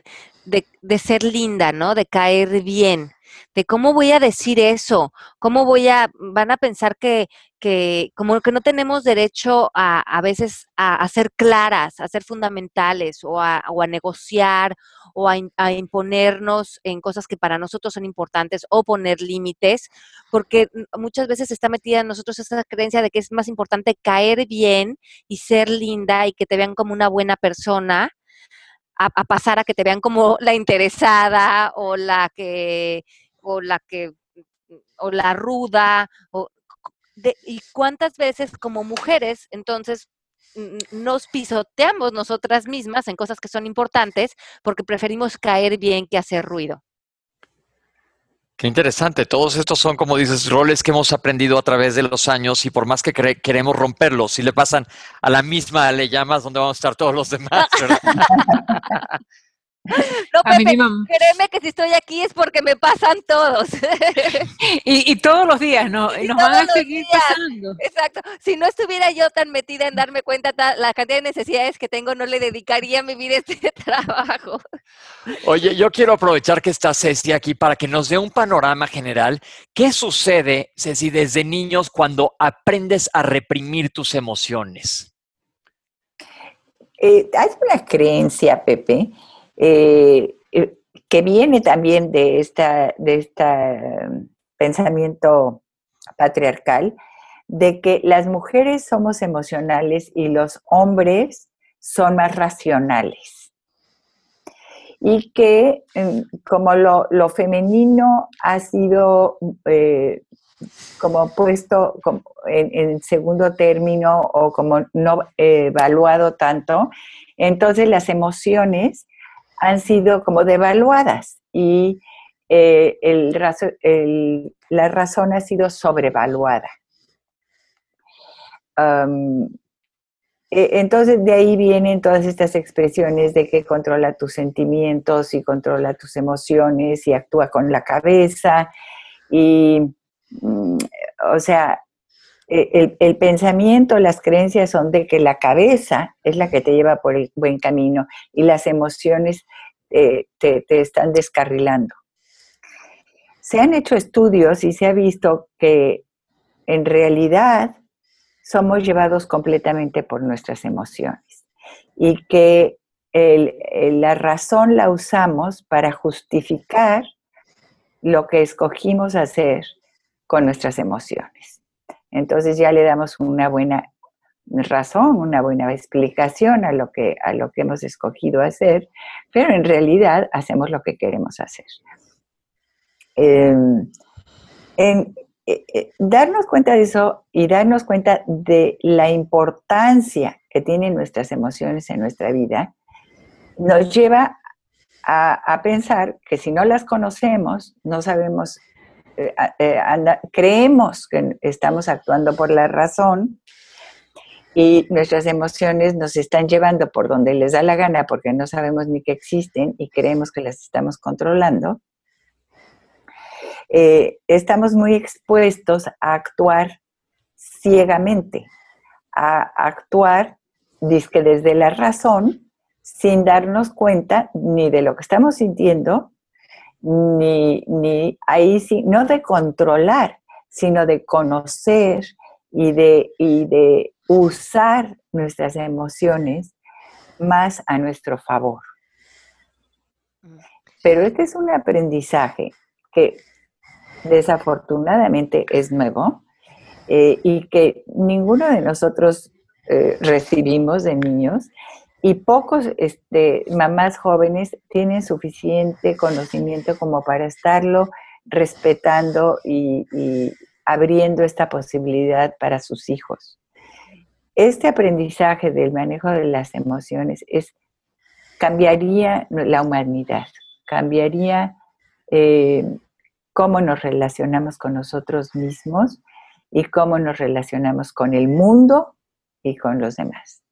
de, de, ser linda, ¿no? De caer bien, de cómo voy a decir eso, cómo voy a, van a pensar que, que como que no tenemos derecho a, a veces a, ser claras, a ser fundamentales o a, o a negociar o a, imponernos en cosas que para nosotros son importantes o poner límites, porque muchas veces está metida en nosotros esa creencia de que es más importante caer bien y ser linda y que te vean como una buena persona. A pasar a que te vean como la interesada o la que o la que o la ruda o de, y cuántas veces como mujeres entonces nos pisoteamos nosotras mismas en cosas que son importantes porque preferimos caer bien que hacer ruido. Qué interesante. Todos estos son, como dices, roles que hemos aprendido a través de los años y por más que queremos romperlos, si le pasan a la misma le llamas donde vamos a estar todos los demás. No, Pepe, créeme que si estoy aquí es porque me pasan todos. y, y, todos los días, ¿no? Y nos van a seguir días. pasando. Exacto. Si no estuviera yo tan metida en darme cuenta de la cantidad de necesidades que tengo, no le dedicaría mi vida a este trabajo. Oye, yo quiero aprovechar que está Ceci aquí para que nos dé un panorama general. ¿Qué sucede, Ceci, desde niños cuando aprendes a reprimir tus emociones? Eh, hay una creencia, Pepe, eh, eh, que viene también de esta, de este pensamiento patriarcal, de que las mujeres somos emocionales y los hombres son más racionales. Y que mm, como lo, lo femenino ha sido eh, como puesto como en, en, segundo término o como no evaluado tanto, entonces las emociones han sido como devaluadas y eh, el, la razón ha sido sobrevaluada. Um, entonces de ahí vienen todas estas expresiones de que controla tus sentimientos y controla tus emociones y actúa con la cabeza y, mm, o sea, e, el, el, pensamiento, las creencias son de que la cabeza es la que te lleva por el buen camino y las emociones eh, te, te están descarrilando. Se han hecho estudios y se ha visto que en realidad somos llevados completamente por nuestras emociones y que el, la razón la usamos para justificar lo que escogimos hacer con nuestras emociones. Entonces ya le damos una buena razón, una buena explicación a lo que, a lo que hemos escogido hacer, pero en realidad hacemos lo que queremos hacer. Eh, en, eh, darnos cuenta de eso y darnos cuenta de la importancia que tienen nuestras emociones en nuestra vida, nos lleva a, pensar que si no las conocemos, no sabemos anda, creemos que estamos actuando por la razón y nuestras emociones nos están llevando por donde les da la gana porque no sabemos ni que existen y creemos que las estamos controlando, eh, estamos muy expuestos a actuar ciegamente, a actuar disque desde la razón sin darnos cuenta ni de lo que estamos sintiendo ni, ni ahí sí, no de controlar, sino de conocer y de, y de usar nuestras emociones más a nuestro favor. Pero este es un aprendizaje que desafortunadamente es nuevo eh, y que ninguno de nosotros eh, recibimos de niños y pocos este, mamás jóvenes tienen suficiente conocimiento como para estarlo respetando y, abriendo esta posibilidad para sus hijos. Este aprendizaje del manejo de las emociones es, cambiaría la humanidad, cambiaría eh, cómo nos relacionamos con nosotros mismos y cómo nos relacionamos con el mundo y con los demás.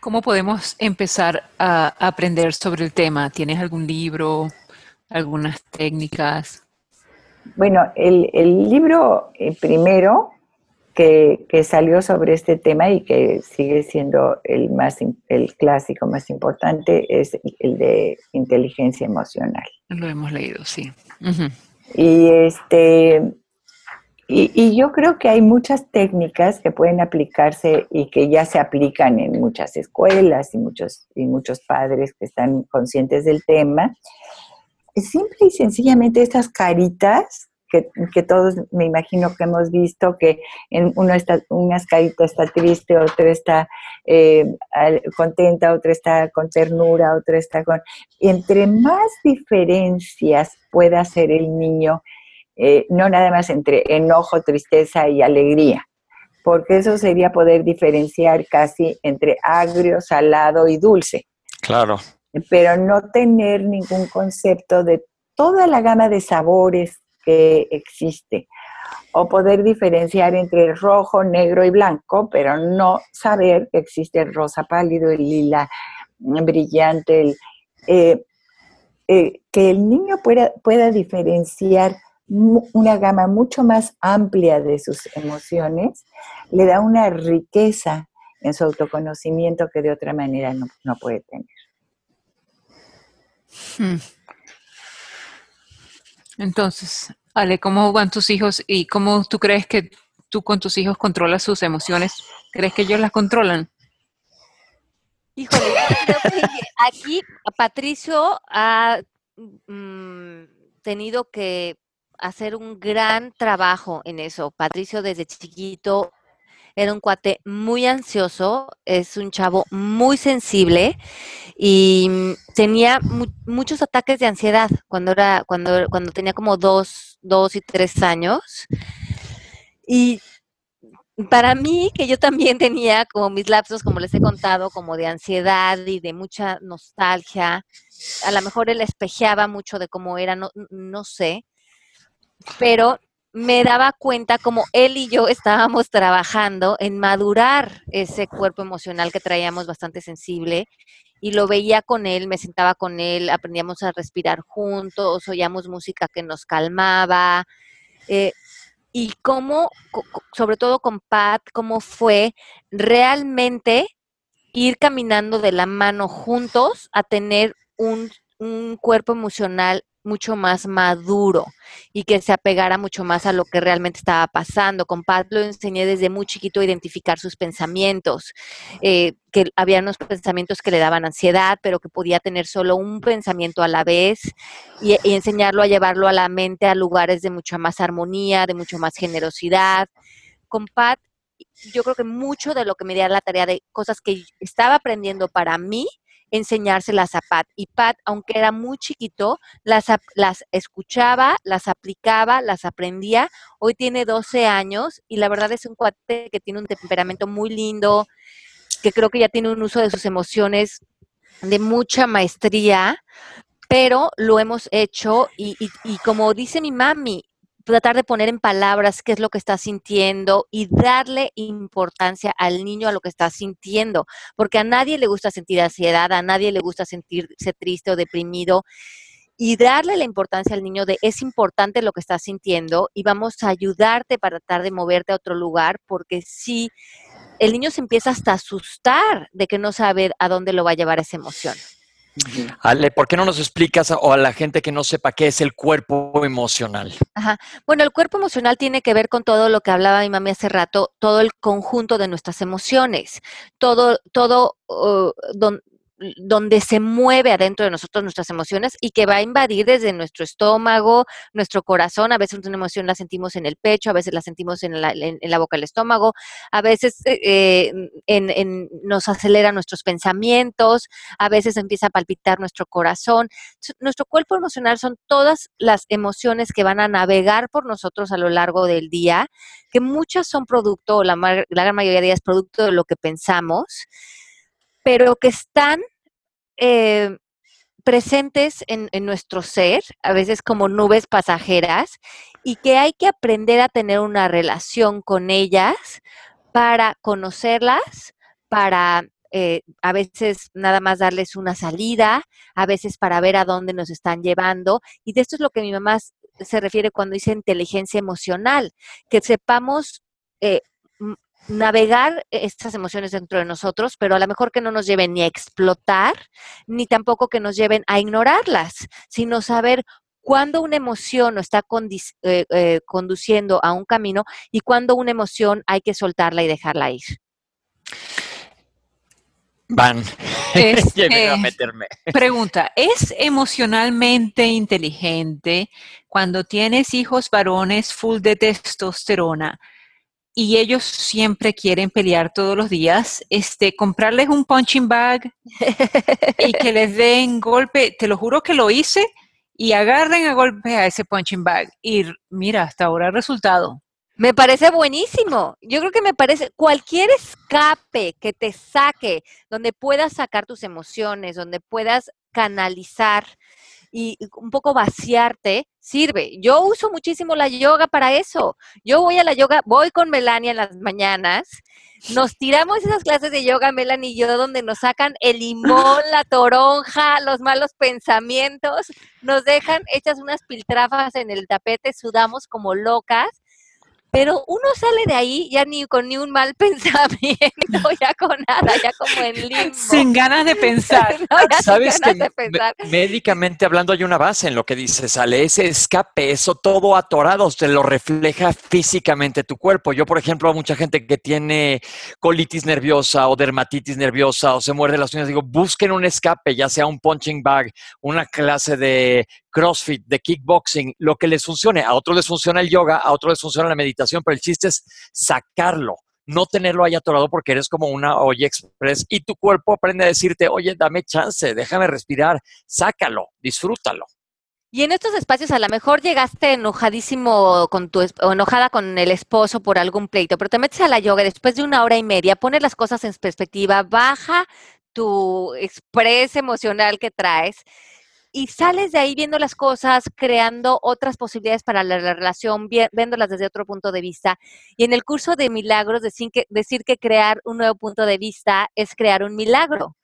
¿Cómo podemos empezar a aprender sobre el tema? ¿Tienes algún libro, algunas técnicas? Bueno, el, el libro eh, primero que, que, salió sobre este tema y que sigue siendo el, más, el clásico más importante es el de inteligencia emocional. Lo hemos leído, sí. Uh -huh. Y este y, y, yo creo que hay muchas técnicas que pueden aplicarse y que ya se aplican en muchas escuelas y muchos, y muchos padres que están conscientes del tema. Simple y sencillamente estas caritas que, que, todos me imagino que hemos visto, que en uno está, una carita está triste, otra está eh, contenta, otra está con ternura, otra está con... Entre más diferencias pueda hacer el niño, eh, no nada más entre enojo, tristeza y alegría, porque eso sería poder diferenciar casi entre agrio, salado y dulce. Claro. Pero no tener ningún concepto de toda la gama de sabores que existe. O poder diferenciar entre rojo, negro y blanco, pero no saber que existe el rosa pálido, el lila brillante, el, eh, eh, que el niño pueda, pueda diferenciar una gama mucho más amplia de sus emociones, le da una riqueza en su autoconocimiento que de otra manera no, no puede tener. Hmm. Entonces, Ale, ¿cómo van tus hijos y cómo tú crees que tú con tus hijos controlas sus emociones? ¿Crees que ellos las controlan? Híjole, aquí Patricio ha mm, tenido que hacer un gran trabajo en eso. Patricio desde chiquito era un cuate muy ansioso, es un chavo muy sensible y tenía mu muchos ataques de ansiedad cuando era, cuando, cuando tenía como dos, dos y tres años. Y para mí, que yo también tenía como mis lapsos, como les he contado, como de ansiedad y de mucha nostalgia, a lo mejor él espejeaba mucho de cómo era, no, no sé, pero me daba cuenta como él y yo estábamos trabajando en madurar ese cuerpo emocional que traíamos bastante sensible y lo veía con él, me sentaba con él, aprendíamos a respirar juntos, oíamos música que nos calmaba. Eh, y cómo, sobre todo con Pat, cómo fue realmente ir caminando de la mano juntos a tener un, un cuerpo emocional mucho más maduro y que se apegara mucho más a lo que realmente estaba pasando. Con Pat lo enseñé desde muy chiquito a identificar sus pensamientos, eh, que había unos pensamientos que le daban ansiedad, pero que podía tener solo un pensamiento a la vez y, enseñarlo a llevarlo a la mente a lugares de mucha más armonía, de mucho más generosidad. Con Pat yo creo que mucho de lo que me dio la tarea de cosas que estaba aprendiendo para mí, enseñárselas a Pat. Y Pat, aunque era muy chiquito, las, las escuchaba, las aplicaba, las aprendía. Hoy tiene 12 años y la verdad es un cuate que tiene un temperamento muy lindo, que creo que ya tiene un uso de sus emociones de mucha maestría, pero lo hemos hecho y, y, y como dice mi mami, tratar de poner en palabras qué es lo que está sintiendo y darle importancia al niño a lo que está sintiendo, porque a nadie le gusta sentir ansiedad, a nadie le gusta sentirse triste o deprimido. Y darle la importancia al niño de es importante lo que estás sintiendo y vamos a ayudarte para tratar de moverte a otro lugar, porque si el niño se empieza hasta a asustar de que no sabe a dónde lo va a llevar esa emoción. Ale, ¿por qué no nos explicas o a la gente que no sepa qué es el cuerpo emocional? Ajá. Bueno, el cuerpo emocional tiene que ver con todo lo que hablaba mi mami hace rato, todo el conjunto de nuestras emociones, todo, todo, uh, donde se mueve adentro de nosotros nuestras emociones y que va a invadir desde nuestro estómago, nuestro corazón. A veces una emoción la sentimos en el pecho, a veces la sentimos en la, en, la boca del estómago, a veces eh, en, nos acelera nuestros pensamientos, a veces empieza a palpitar nuestro corazón. Nuestro cuerpo emocional son todas las emociones que van a navegar por nosotros a lo largo del día, que muchas son producto, la, la gran mayoría de ellas producto de lo que pensamos pero que están eh, presentes en, nuestro ser, a veces como nubes pasajeras, y que hay que aprender a tener una relación con ellas para conocerlas, para eh, a veces nada más darles una salida, a veces para ver a dónde nos están llevando. Y de esto es lo que mi mamá se refiere cuando dice inteligencia emocional, que sepamos eh, navegar estas emociones dentro de nosotros, pero a lo mejor que no nos lleven ni a explotar, ni tampoco que nos lleven a ignorarlas, sino saber cuándo una emoción nos está eh, eh, conduciendo a un camino y cuándo una emoción hay que soltarla y dejarla ir. Van. Eh, meterme. Pregunta, ¿es emocionalmente inteligente cuando tienes hijos varones full de testosterona? Y ellos siempre quieren pelear todos los días, este, comprarles un punching bag y que les den golpe, te lo juro que lo hice, y agarren a golpe a ese punching bag. Y mira, hasta ahora el resultado. Me parece buenísimo. Yo creo que me parece cualquier escape que te saque, donde puedas sacar tus emociones, donde puedas canalizar y un poco vaciarte, sirve. Yo uso muchísimo la yoga para eso. Yo voy a la yoga, voy con Melania en las mañanas, nos tiramos esas clases de yoga, Melanie y yo, donde nos sacan el limón, la toronja, los malos pensamientos, nos dejan hechas unas piltrafas en el tapete, sudamos como locas pero uno sale de ahí ya ni con ni un mal pensamiento, ya con nada, ya como en limbo. Sin ganas de pensar. Sabes que médicamente hablando hay una base en lo que dice, sale ese escape, eso todo atorado, te lo refleja físicamente tu cuerpo. Yo, por ejemplo, a mucha gente que tiene colitis nerviosa o dermatitis nerviosa o se muerde las uñas, digo, busquen un escape, ya sea un punching bag, una clase de CrossFit, de kickboxing, lo que les funcione. A otros les funciona el yoga, a otros les funciona la meditación, pero el chiste es sacarlo, no tenerlo ahí atorado porque eres como una olla express y tu cuerpo aprende a decirte, oye, dame chance, déjame respirar, sácalo, disfrútalo. Y en estos espacios a lo mejor llegaste enojadísimo con tu o enojada con el esposo por algún pleito, pero te metes a la yoga después de una hora y media, pones las cosas en perspectiva, baja tu express emocional que traes y sales de ahí viendo las cosas, creando otras posibilidades para la, relación, viéndolas desde otro punto de vista. Y en el curso de milagros, decir que, decir que crear un nuevo punto de vista es crear un milagro,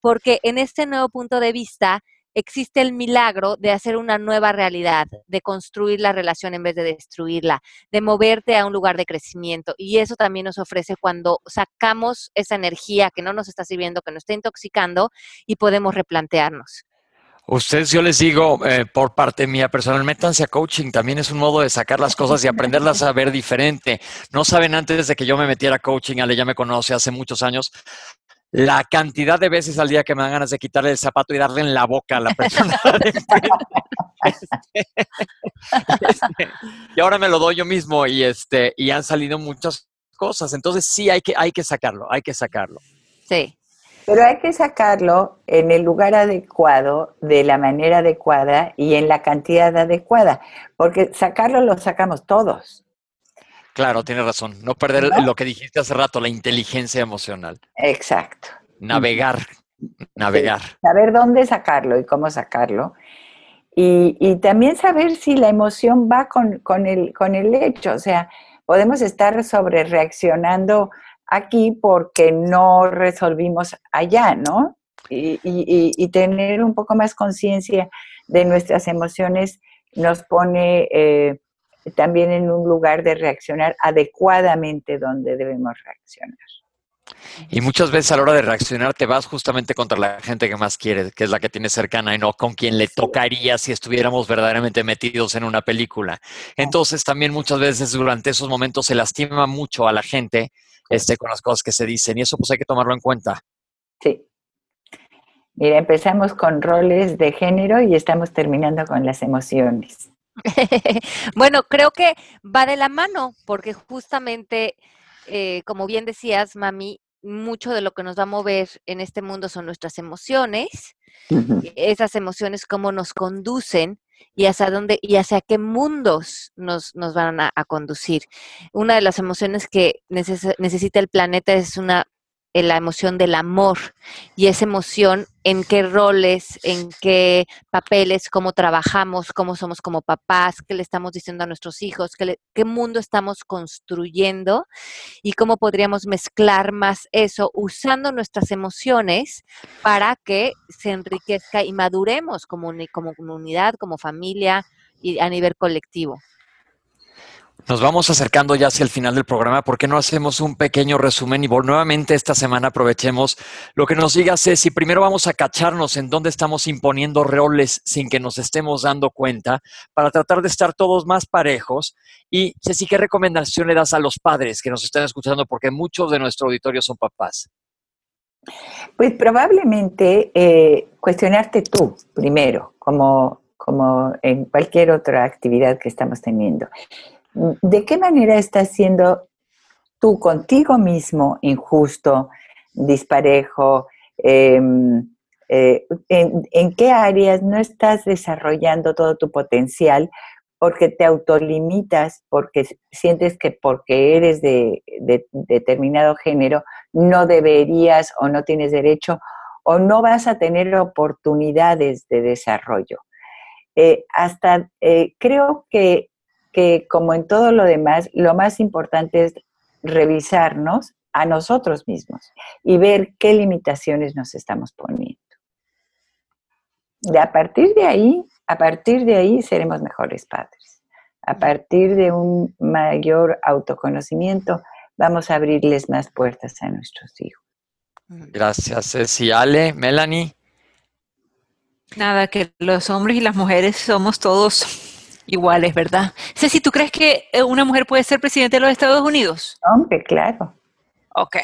porque en este nuevo punto de vista existe el milagro de hacer una nueva realidad, de construir la relación en vez de destruirla, de moverte a un lugar de crecimiento. Y eso también nos ofrece cuando sacamos esa energía que no nos está sirviendo, que nos está intoxicando y podemos replantearnos. Ustedes, yo les digo, eh, por parte mía personal, métanse a coaching. También es un modo de sacar las cosas y aprenderlas a ver diferente. No saben antes de que yo me metiera a coaching, Ale ya me conoce hace muchos años, la cantidad de veces al día que me dan ganas de quitarle el zapato y darle en la boca a la persona. Este, este, y ahora me lo doy yo mismo y, este, y han salido muchas cosas. Entonces sí hay que, hay que sacarlo, hay que sacarlo. Sí. Pero hay que sacarlo en el lugar adecuado, de la manera adecuada y en la cantidad adecuada, porque sacarlo lo sacamos todos. Claro, tiene razón. No perder lo que dijiste hace rato, la inteligencia emocional. Exacto. Navegar, navegar. saber dónde sacarlo y cómo sacarlo. Y, también saber si la emoción va con, con, el, con el hecho. O sea, podemos estar sobre reaccionando aquí porque no resolvimos allá, ¿no? Y, tener un poco más conciencia de nuestras emociones nos pone eh, también en un lugar de reaccionar adecuadamente donde debemos reaccionar. Y muchas veces a la hora de reaccionar te vas justamente contra la gente que más quieres, que es la que tienes cercana y no con quien le tocaría si estuviéramos verdaderamente metidos en una película. Entonces también muchas veces durante esos momentos se lastima mucho a la gente este, con las cosas que se dicen y eso pues hay que tomarlo en cuenta. Sí. Mira, empezamos con roles de género y estamos terminando con las emociones. bueno, creo que va de la mano, porque justamente, eh, como bien decías, mami, mucho de lo que nos va a mover en este mundo son nuestras emociones, esas emociones cómo nos conducen y hacia dónde y hacia qué mundos nos, nos van a, conducir. Una de las emociones que necesita el planeta es una la emoción del amor y esa emoción en qué roles, en qué papeles, cómo trabajamos, cómo somos como papás, qué le estamos diciendo a nuestros hijos, qué, qué mundo estamos construyendo y cómo podríamos mezclar más eso usando nuestras emociones para que se enriquezca y maduremos como, como comunidad, como familia y a nivel colectivo. Nos vamos acercando ya hacia el final del programa. ¿Por qué no hacemos un pequeño resumen y nuevamente esta semana aprovechemos lo que nos diga Ceci? Primero vamos a cacharnos en dónde estamos imponiendo roles sin que nos estemos dando cuenta para tratar de estar todos más parejos. Y Ceci, ¿qué recomendación le das a los padres que nos están escuchando? Porque muchos de nuestro auditorio son papás. Pues probablemente eh, cuestionarte tú primero, como, como en cualquier otra actividad que estamos teniendo. ¿De qué manera estás siendo tú contigo mismo injusto, disparejo? Em, eh, en, qué áreas no estás desarrollando todo tu potencial porque te autolimitas, porque sientes que porque eres de, determinado género no deberías o no tienes derecho o no vas a tener oportunidades de desarrollo. Eh, hasta eh, creo que que como en todo lo demás, lo más importante es revisarnos a nosotros mismos y ver qué limitaciones nos estamos poniendo. De a partir de ahí, a partir de ahí seremos mejores padres. A partir de un mayor autoconocimiento, vamos a abrirles más puertas a nuestros hijos. Gracias, Ceci. Ale, Melanie. Nada, que los hombres y las mujeres somos todos iguales, ¿verdad? Ceci, ¿tú crees que eh, una mujer puede ser presidente de los Estados Unidos? Hombre, claro. Ok.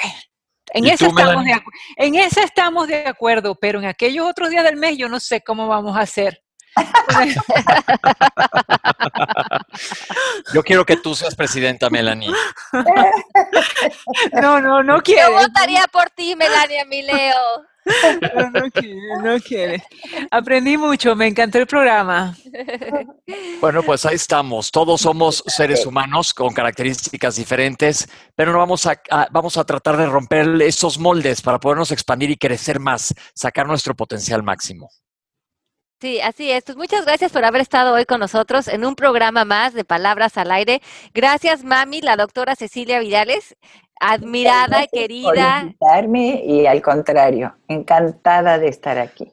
En eso, estamos de en eso estamos de acuerdo, pero en aquellos otros días del mes yo no sé cómo vamos a hacer. Yo quiero que tú seas presidenta, Melanie. No, no, no quiero. Yo votaría por ti, Melania Mileo. No, no quiere, no quiere. Aprendí mucho, me encantó el programa. Bueno, pues ahí estamos. Todos somos seres humanos con características diferentes, pero no vamos a, vamos a tratar de romper esos moldes para podernos expandir y crecer más, sacar nuestro potencial máximo. Sí, así es. Pues muchas gracias por haber estado hoy con nosotros en un programa más de Palabras al Aire. Gracias, mami, la doctora Cecilia Vidales admirada, querida. invitarme y al contrario, encantada de estar aquí.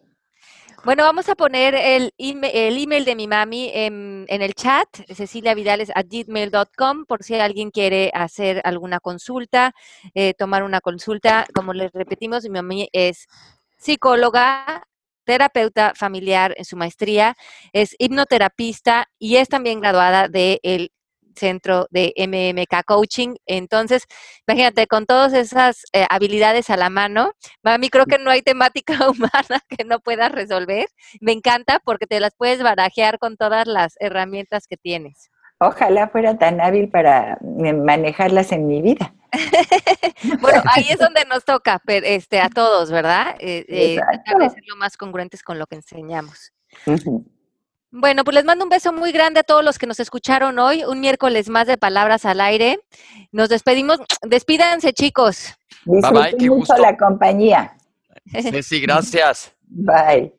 Bueno, vamos a poner el, email, de mi mami en, el chat, ceciliavidales.gmail.com, por si alguien quiere hacer alguna consulta, eh, tomar una consulta. Como les repetimos, mi mami es psicóloga, terapeuta familiar en su maestría, es hipnoterapista y es también graduada del el centro de MMK Coaching. Entonces, imagínate, con todas esas eh, habilidades a la mano, mami, creo que no hay temática humana que no puedas resolver. Me encanta porque te las puedes barajear con todas las herramientas que tienes. Ojalá fuera tan hábil para manejarlas en mi vida. bueno, ahí es donde nos toca, este, a todos, ¿verdad? Eh, eh ser lo más congruentes con lo que enseñamos. Bueno, pues les mando un beso muy grande a todos los que nos escucharon hoy. Un miércoles más de Palabras al Aire. Nos despedimos. Despídanse, chicos. Disfruten bye, mucho la compañía. Sí, sí, gracias. Bye.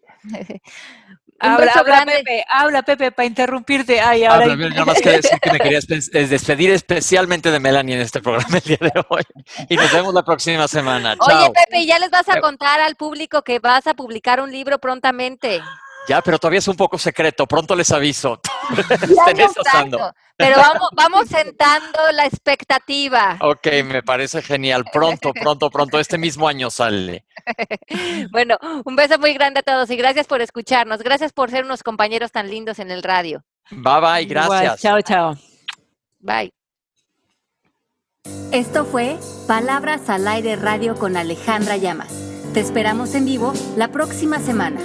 Habla, habla Pepe, habla Pepe para interrumpirte. Ay, ahora habla, nada más que decir que me quería despedir especialmente de Melanie en este programa el día de hoy. Y nos vemos la próxima semana. Oye, Pepe, ya les vas a contar al público que vas a publicar un libro prontamente. Ya, pero todavía es un poco secreto, pronto les aviso. Tanto, pero vamos, vamos sentando la expectativa. Ok, me parece genial. Pronto, pronto, pronto. Este mismo año sale. Bueno, un beso muy grande a todos y gracias por escucharnos. Gracias por ser unos compañeros tan lindos en el radio. Bye bye, Igual, gracias. Chao, chao. Bye. Esto fue Palabras al Aire Radio con Alejandra Llamas. Te esperamos en vivo la próxima semana.